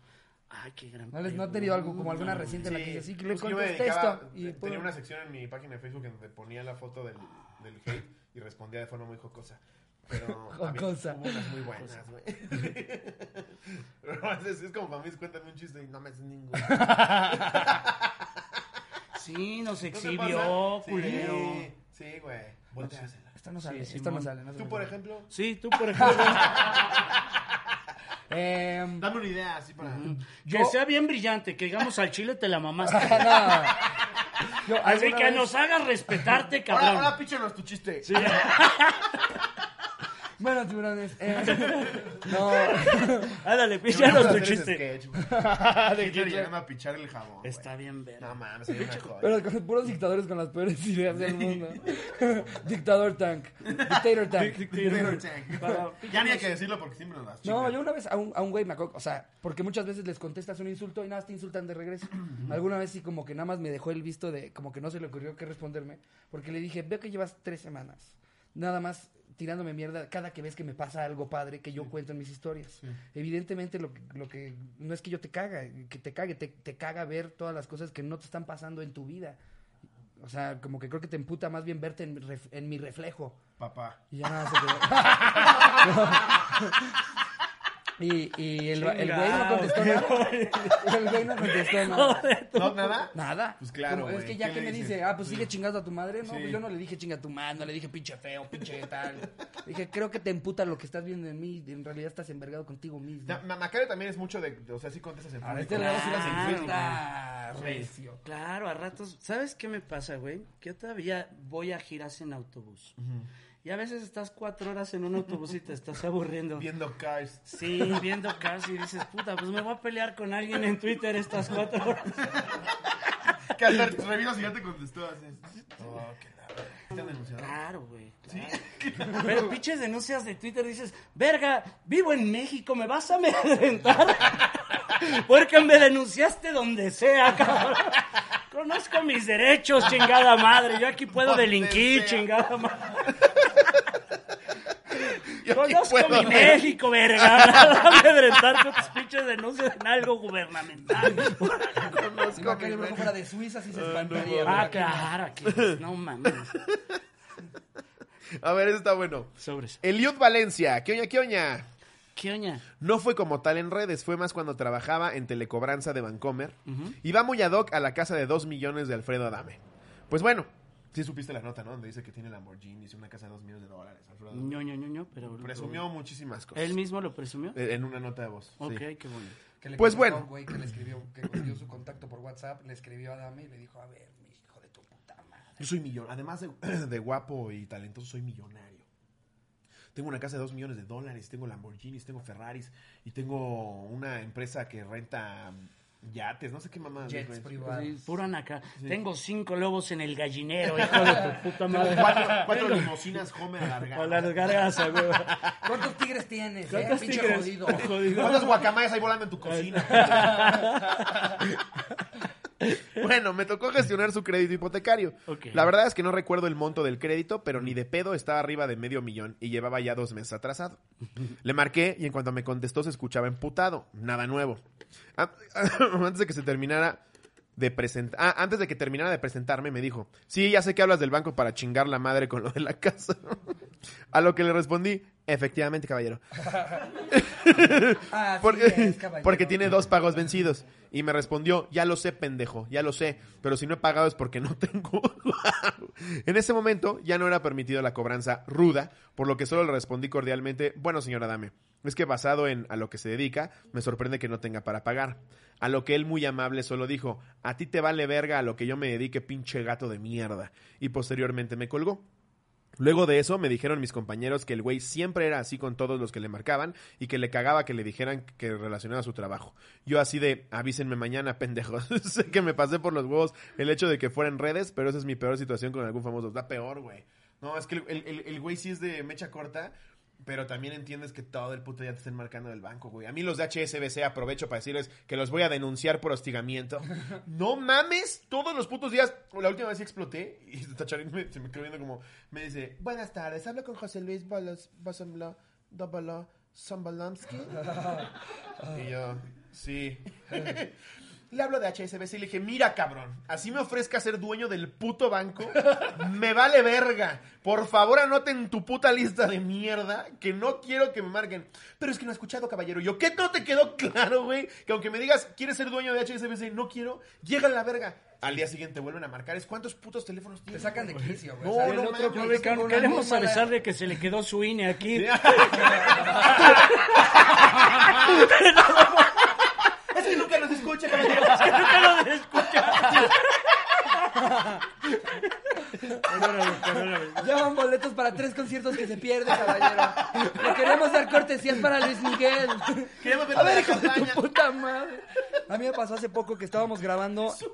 Ay, qué gran ¿No les no han tenido algo como alguna reciente en la que sí, que le pues contesté esto? Y te- tenía una sección en mi página de Facebook en donde ponía la foto del, del hate y respondía de forma muy jocosa. Pero hubo unas muy buenas, güey. Pero es, es como para mí, cuéntame un chiste y no me haces ninguno. Sí, nos ¿No te exhibió, culero. Sí, güey. Volteasela. Esto no sale, Sí, esto no sale. no Tú, por ejemplo, Sí, tú, por ejemplo. Em, dame una idea así para... Yo- Que sea bien brillante, que digamos al chile te la mamaste. no. Yo Así que vez- nos hagas respetarte, Ahora, cabrón. ahora píchenos tu chiste. Sí. Bueno, tiburones. eh, no. Ándale, píchanos tu chiste. sketch, güey. Hitler llegando a pichar el jabón. Está bien, ver. No mames, sería una joya. Pero con puros dictadores con las peores ideas del mundo. Dictador tank. Dictator tank. Taylor Tank. Ya ni hay que decirlo porque siempre nos las No, chingan. yo una vez a un, a un güey me acuerdo, o sea, porque muchas veces les contestas un insulto y nada, más te insultan de regreso. Alguna vez sí como que nada más me dejó el visto de, como que no se le ocurrió qué responderme, porque le dije, veo que llevas tres semanas, nada más tirándome mierda cada que ves que me pasa algo padre que yo cuento en mis historias. Evidentemente lo, que- lo que, no es que yo te caga, que te cague, te, te caga ver todas las cosas que no te están pasando en tu vida. O sea, como que creo que te emputa más bien verte en, mi ref- en mi reflejo. Papá. Y ya nada se quedó. y, y el, el güey no contestó nada. El güey no contestó nada. ¿No, nada? Nada. Pues claro, Como- Es que ya ¿Qué que me dice, ah, pues sigue chingando a tu madre. No, Sí. pues yo no le dije chinga a tu madre, no le dije pinche feo, pinche tal. Dije, creo que te emputa lo que estás viendo en mí. En realidad estás envergado contigo mismo. Ma- Macario también es mucho de. O sea, sí contestas en A público. este lado sí las recio. Claro, a ratos. ¿Sabes qué me pasa, güey? Que yo todavía voy a giras en autobús. Y a veces estás cuatro horas en un autobús y te estás aburriendo. Viendo Cars. Sí, viendo casi y dices, puta, pues me voy a pelear con alguien en Twitter estas cuatro horas. Que hasta revisas y ya te contestó. Así. Oh, qué la verga. ¿Te han denunciado? Claro, güey. claro. Pero pinches denuncias de Twitter dices, verga, vivo en México, ¿me vas a amedrentar? Porque me denunciaste donde sea, cabrón. Conozco mis derechos, chingada madre. Yo aquí puedo delinquir, sea. chingada madre. Yo Conozco mi ver. México, verga. Déjame amedrentar con tus pinches denuncias en algo gubernamental. Conozco a mi México. fuera de Suiza si se Ah, espantaría. no, Ah, claro, aquí. pues, No mames. A ver, eso está bueno. Sobres. Eliud Valencia, ¿qué oña, qué oña? ¿Qué oña? No fue como tal en redes, fue más cuando trabajaba en Telecobranza de Vancomer. Y va muy ad hoc a la casa de 2 millones de Alfredo Adame. Pues bueno, sí supiste la nota, ¿no? Donde dice que tiene Lamborghini y una casa de 2 millones de dólares. Alfredo ño, ño, ño, pero... Presumió muchísimas cosas. ¿Él mismo lo presumió? Eh, En una nota de voz. sí. Ok, qué bueno. Que le Pues bueno. un güey que le escribió, que consiguió su contacto por WhatsApp, le escribió a Dame y le dijo, a ver, mi hijo de tu puta madre. Yo soy millonario. Además de, de guapo y talentoso, soy millonario. Tengo una casa de 2 millones de dólares, tengo Lamborghinis, tengo Ferraris y tengo una empresa que renta yates, no sé qué mamá. Jets privados. Sí, puro acá. Tengo cinco lobos en el gallinero, hijo de tu puta madre. Cuatro, cuatro limusinas Homer A alargadas. las gargas, güey. ¿Cuántos tigres tienes, eh? ¿Cuántos Pinche tigres? jodido. Jodido. ¿Cuántas guacamayas hay volando en tu cocina? bueno, me tocó gestionar su crédito hipotecario. La verdad es que no recuerdo el monto del crédito, pero ni de pedo estaba arriba de medio millón y llevaba ya dos meses atrasado. Le marqué y en cuanto me contestó se escuchaba emputado. Nada nuevo. Ah, Antes de que se terminara de presentar... Ah, antes de que terminara de presentarme me dijo, sí, ya sé que hablas del banco para chingar la madre con lo de la casa. A lo que le respondí, efectivamente, caballero. Ah, sí Porque, es, caballero. porque tiene dos pagos vencidos. Y me respondió, ya lo sé, pendejo, ya lo sé, pero si no he pagado es porque no tengo. en ese momento ya no era permitido la cobranza ruda, por lo que solo le respondí cordialmente, bueno, señora Dame, es que basado en a lo que se dedica, me sorprende que no tenga para pagar. A lo que él muy amable solo dijo, a ti te vale verga a lo que yo me dedique, pinche gato de mierda. Y posteriormente me colgó. Luego de eso me dijeron mis compañeros que el güey siempre era así con todos los que le marcaban y que le cagaba que le dijeran que relacionaba su trabajo. Yo así de, avísenme mañana, pendejos. sé que me pasé por los huevos el hecho de que fuera en redes, pero esa es mi peor situación con algún famoso. Da peor, güey. No, es que el, el- el- güey sí es de mecha corta, pero también entiendes que todo el puto día te estén marcando del banco, güey. A mí los de HSBC aprovecho para decirles que los voy a denunciar por hostigamiento. no mames, todos los putos días. La última vez sí exploté y Tacharín me, se me quedó viendo como, me dice, buenas tardes, hablo con José Luis Bolos, Bosomlo, Dobolo, Sombolomsky. y yo, sí. Le hablo de HSBC y le dije, mira cabrón, así me ofrezca ser dueño del puto banco, me vale verga. Por favor anoten en tu puta lista de mierda que no quiero que me marquen. Pero es que no he escuchado, caballero. Yo, ¿qué no te quedó claro, güey? Que aunque me digas, quieres ser dueño de HSBC, no quiero, llega a la verga. Al día siguiente vuelven a marcar. ¿Es cuántos putos teléfonos Te tienes? sacan de quicio, güey. No, no No, con una queremos avisarle que se le quedó su INE aquí. Es que nunca nos escucha, caballero. Nunca lo escucha. Ya van boletos para tres conciertos que se pierden, caballero. Le queremos dar cortesías para Luis Miguel. Queremos ver A la ver, hijo de tu puta madre. A mí me pasó hace poco que estábamos grabando, Su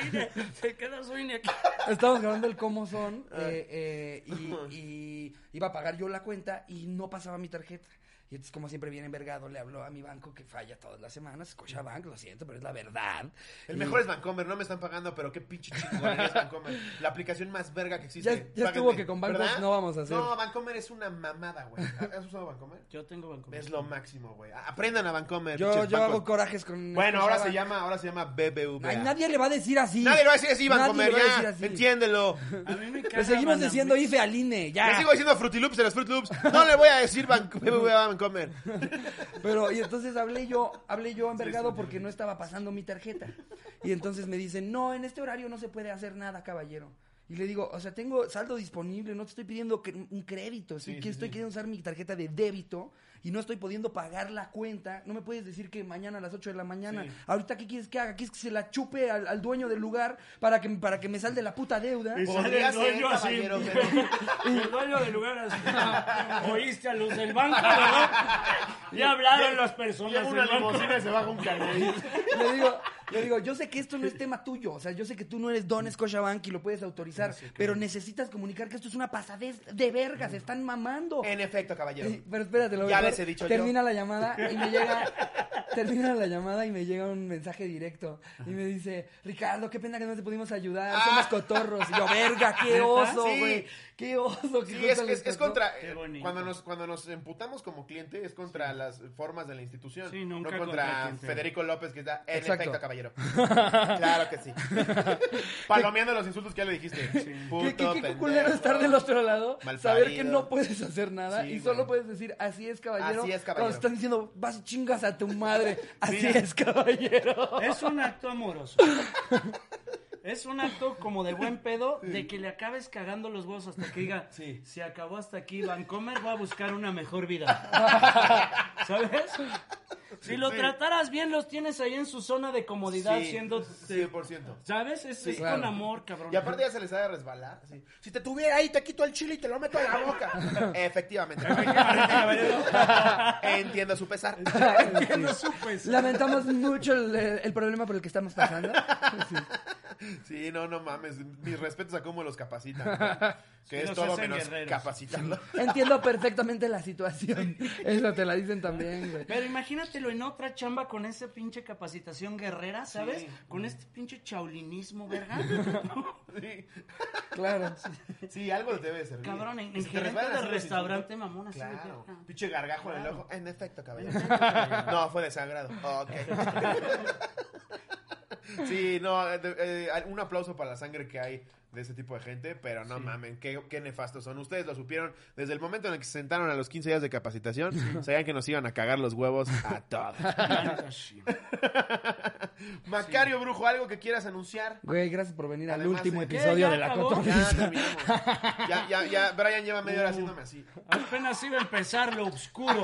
INE. Se quedó su INE aquí. estábamos grabando el cómo son eh, eh, y, y iba a pagar yo la cuenta y no pasaba mi tarjeta. Y entonces, como siempre bien envergado, le habló a mi banco que falla todas las semanas. Scotiabank, lo siento, pero es la verdad. El Y- mejor es Vancomer, no me están pagando, pero qué pinche chingón es Vancomer. La aplicación más verga que existe. Ya- ya estuvo que con bancos no vamos a hacer. No, Vancomer es una mamada, güey. ¿Has usado Vancomer? Yo tengo banco. Es lo máximo, güey. A- Aprendan a Vancomer. Yo, yo hago corajes con. Bueno, ahora se llama, ahora se llama BBVA. Ay, nadie le va a decir así. Nadie lo va a decir así, decir ya. así. Entiéndelo. A mí me Le seguimos diciendo IFE al INE, ya. Le sigo diciendo Fruity Loops de los Fruit Loops. No le voy a decir BBVA a Vancomer. Pero, y entonces hablé yo, hablé yo envergado porque no estaba pasando mi tarjeta. Y entonces me dicen, no, en este horario no se puede hacer nada, caballero. Y le digo, o sea, tengo saldo disponible, no te estoy pidiendo un crédito, estoy, Sí, que sí, estoy sí. queriendo usar mi tarjeta de débito y no estoy pudiendo pagar la cuenta. No me puedes decir que mañana a las 8 de la mañana, Sí. ahorita qué quieres que haga, quieres que se la chupe al, al dueño del lugar para que, para que me salde la puta deuda. Y Podría el dueño así. pero- El dueño del lugar así. Oíste a los del banco, ¿verdad? Ya hablaron las personas una limusina se baja un. Le digo, le digo, yo sé que esto no es tema tuyo, o sea, yo sé que tú no eres Don Scotiabank y lo puedes autorizar, pero necesitas comunicar que esto es una pasadez de verga, se están mamando. En efecto, caballero. Sí, pero espérate, lo Ya mejor, les he dicho Termina yo. la llamada y me llega termina la llamada y me llega un mensaje directo. Y me dice, Ricardo, qué pena que no te pudimos ayudar. Somos cotorros. Y yo, verga, qué oso, Sí. güey. Qué oso. qué Sí, es, es- es tocó". contra. Qué eh, bonito. Cuando nos, cuando nos emputamos como cliente, es contra las formas de la institución. Sí, nunca no contra contra. Federico López, que está en Exacto. efecto, caballero. claro que sí. Palomeando los insultos que ya le dijiste. Puto Qué, qué, qué culero estar del otro lado, Malparido. saber que no puedes hacer nada Sí, y solo güey. puedes decir, así es, caballero. Así es, Cuando caballero. están diciendo, vas y chingas a tu madre, así Mira. es, caballero. Es un acto amoroso. Es un acto como de buen pedo de que le acabes cagando los huevos hasta que diga, Sí. se acabó hasta aquí, Vancomer va a buscar una mejor vida. ¿Sabes? Si lo Sí. trataras bien, los tienes ahí en su zona de comodidad Sí, siendo... 100%. ¿Sabes? Es, es claro. con amor, cabrón. Y aparte ya se les ha de resbalar. Si te tuviera ahí, te quito el chile y te lo meto a la boca. Efectivamente. Entiendo su pesar. no supe eso. Lamentamos mucho el, el problema por el que estamos pasando. Sí. No, no mames. Mis respetos a cómo los capacitan. Que Sí, es todo menos guerreros. capacitarlo. Entiendo perfectamente la situación. Eso te la dicen también, güey. Pero imagínatelo en otra chamba con esa pinche capacitación guerrera, ¿sabes? Sí. Con este pinche chaulinismo, verga. Sí. Claro. Sí, algo te debe servir. Cabrón, en, Si en gerente de los restaurante mamón así de Claro. verga. Pinche gargajo en el Claro. ojo. En efecto, caballero. En efecto, caballero. No, fue desagrado. Ok. Sí, no, eh, eh, un aplauso para la sangre que hay de este tipo de gente, pero no mamen, qué, qué nefastos son. Ustedes lo supieron desde el momento en el que se sentaron a los 15 días de capacitación, sabían que nos iban a cagar los huevos a todos. Macario Brujo, ¿algo que quieras anunciar? Güey, gracias por venir al último ¿Qué? episodio ¿Ya de la cotorriza. Ya. Ya, ya, ya, Brian lleva media hora haciéndome así. Apenas iba a empezar lo oscuro.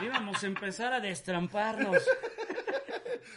Íbamos a empezar a destramparnos.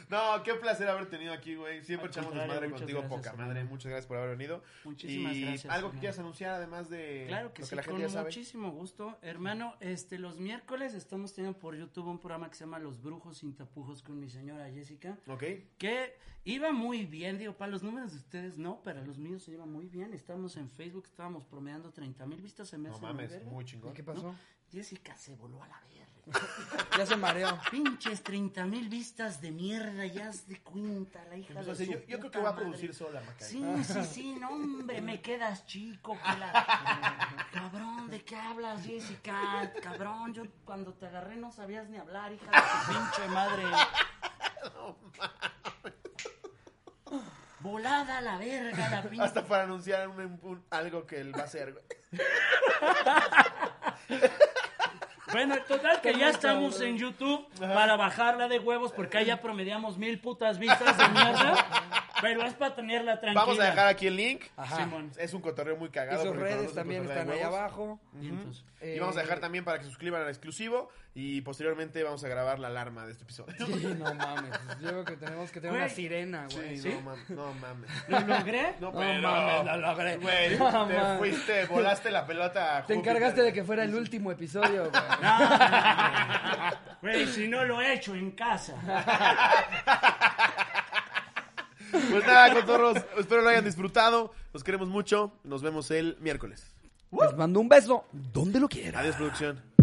No, qué placer haber tenido aquí, güey. Siempre Al echamos desmadre contigo, gracias, poca hermano. madre. Muchas gracias por haber venido. Muchísimas y gracias, algo que quieras anunciar, además de Claro que lo sí, que la gente con ya sabe. muchísimo gusto. Hermano, este, los miércoles estamos teniendo por YouTube un programa que se llama Los Brujos sin Tapujos con mi señora Jessica. Ok. Que iba muy bien, digo, para los números de ustedes no, para los míos se iba muy bien. Estamos en Facebook, estábamos promediando 30 mil vistas en mes. No mames, muy chingón. ¿Y qué pasó? Jessica se voló a la verga. Ya se mareó. Pinches 30 mil vistas de mierda, ya has de cuenta la hija Empezó de su yo, yo creo que voy a producir sola, Macario. Sí, sí, sí, no, hombre, me quedas chico. que la- Cabrón, ¿de qué hablas, Jessica? Cabrón, yo cuando te agarré no sabías ni hablar, hija de tu pinche madre. Volada a la verga, la pinche. Hasta para anunciar un- un- algo que él va a hacer, güey. Bueno, total que ya estamos en YouTube para bajarla de huevos porque ya promediamos mil putas vistas de mierda. Pero es para tenerla tranquila. Vamos a dejar aquí el link. Ajá. Simón. Es un cotorreo muy Y cagado. sus porque redes también están ahí abajo. Y entonces, Y vamos a dejar Eh, también para que se suscriban al exclusivo y posteriormente vamos a grabar la alarma de este episodio. Sí, no mames. Yo creo que tenemos que tener Güey. una sirena, güey. Sí, no mames, no mames. ¿Lo logré? No, No pero- mames, lo logré. Güey, No te fuiste, volaste la pelota. a Te Júpiter. encargaste de que fuera el último episodio, güey. Güey, si no lo he hecho en casa. Pues nada, cotorros, espero lo hayan disfrutado. Los queremos mucho. Nos vemos el miércoles. Les mando un beso donde lo quiera. Adiós, producción.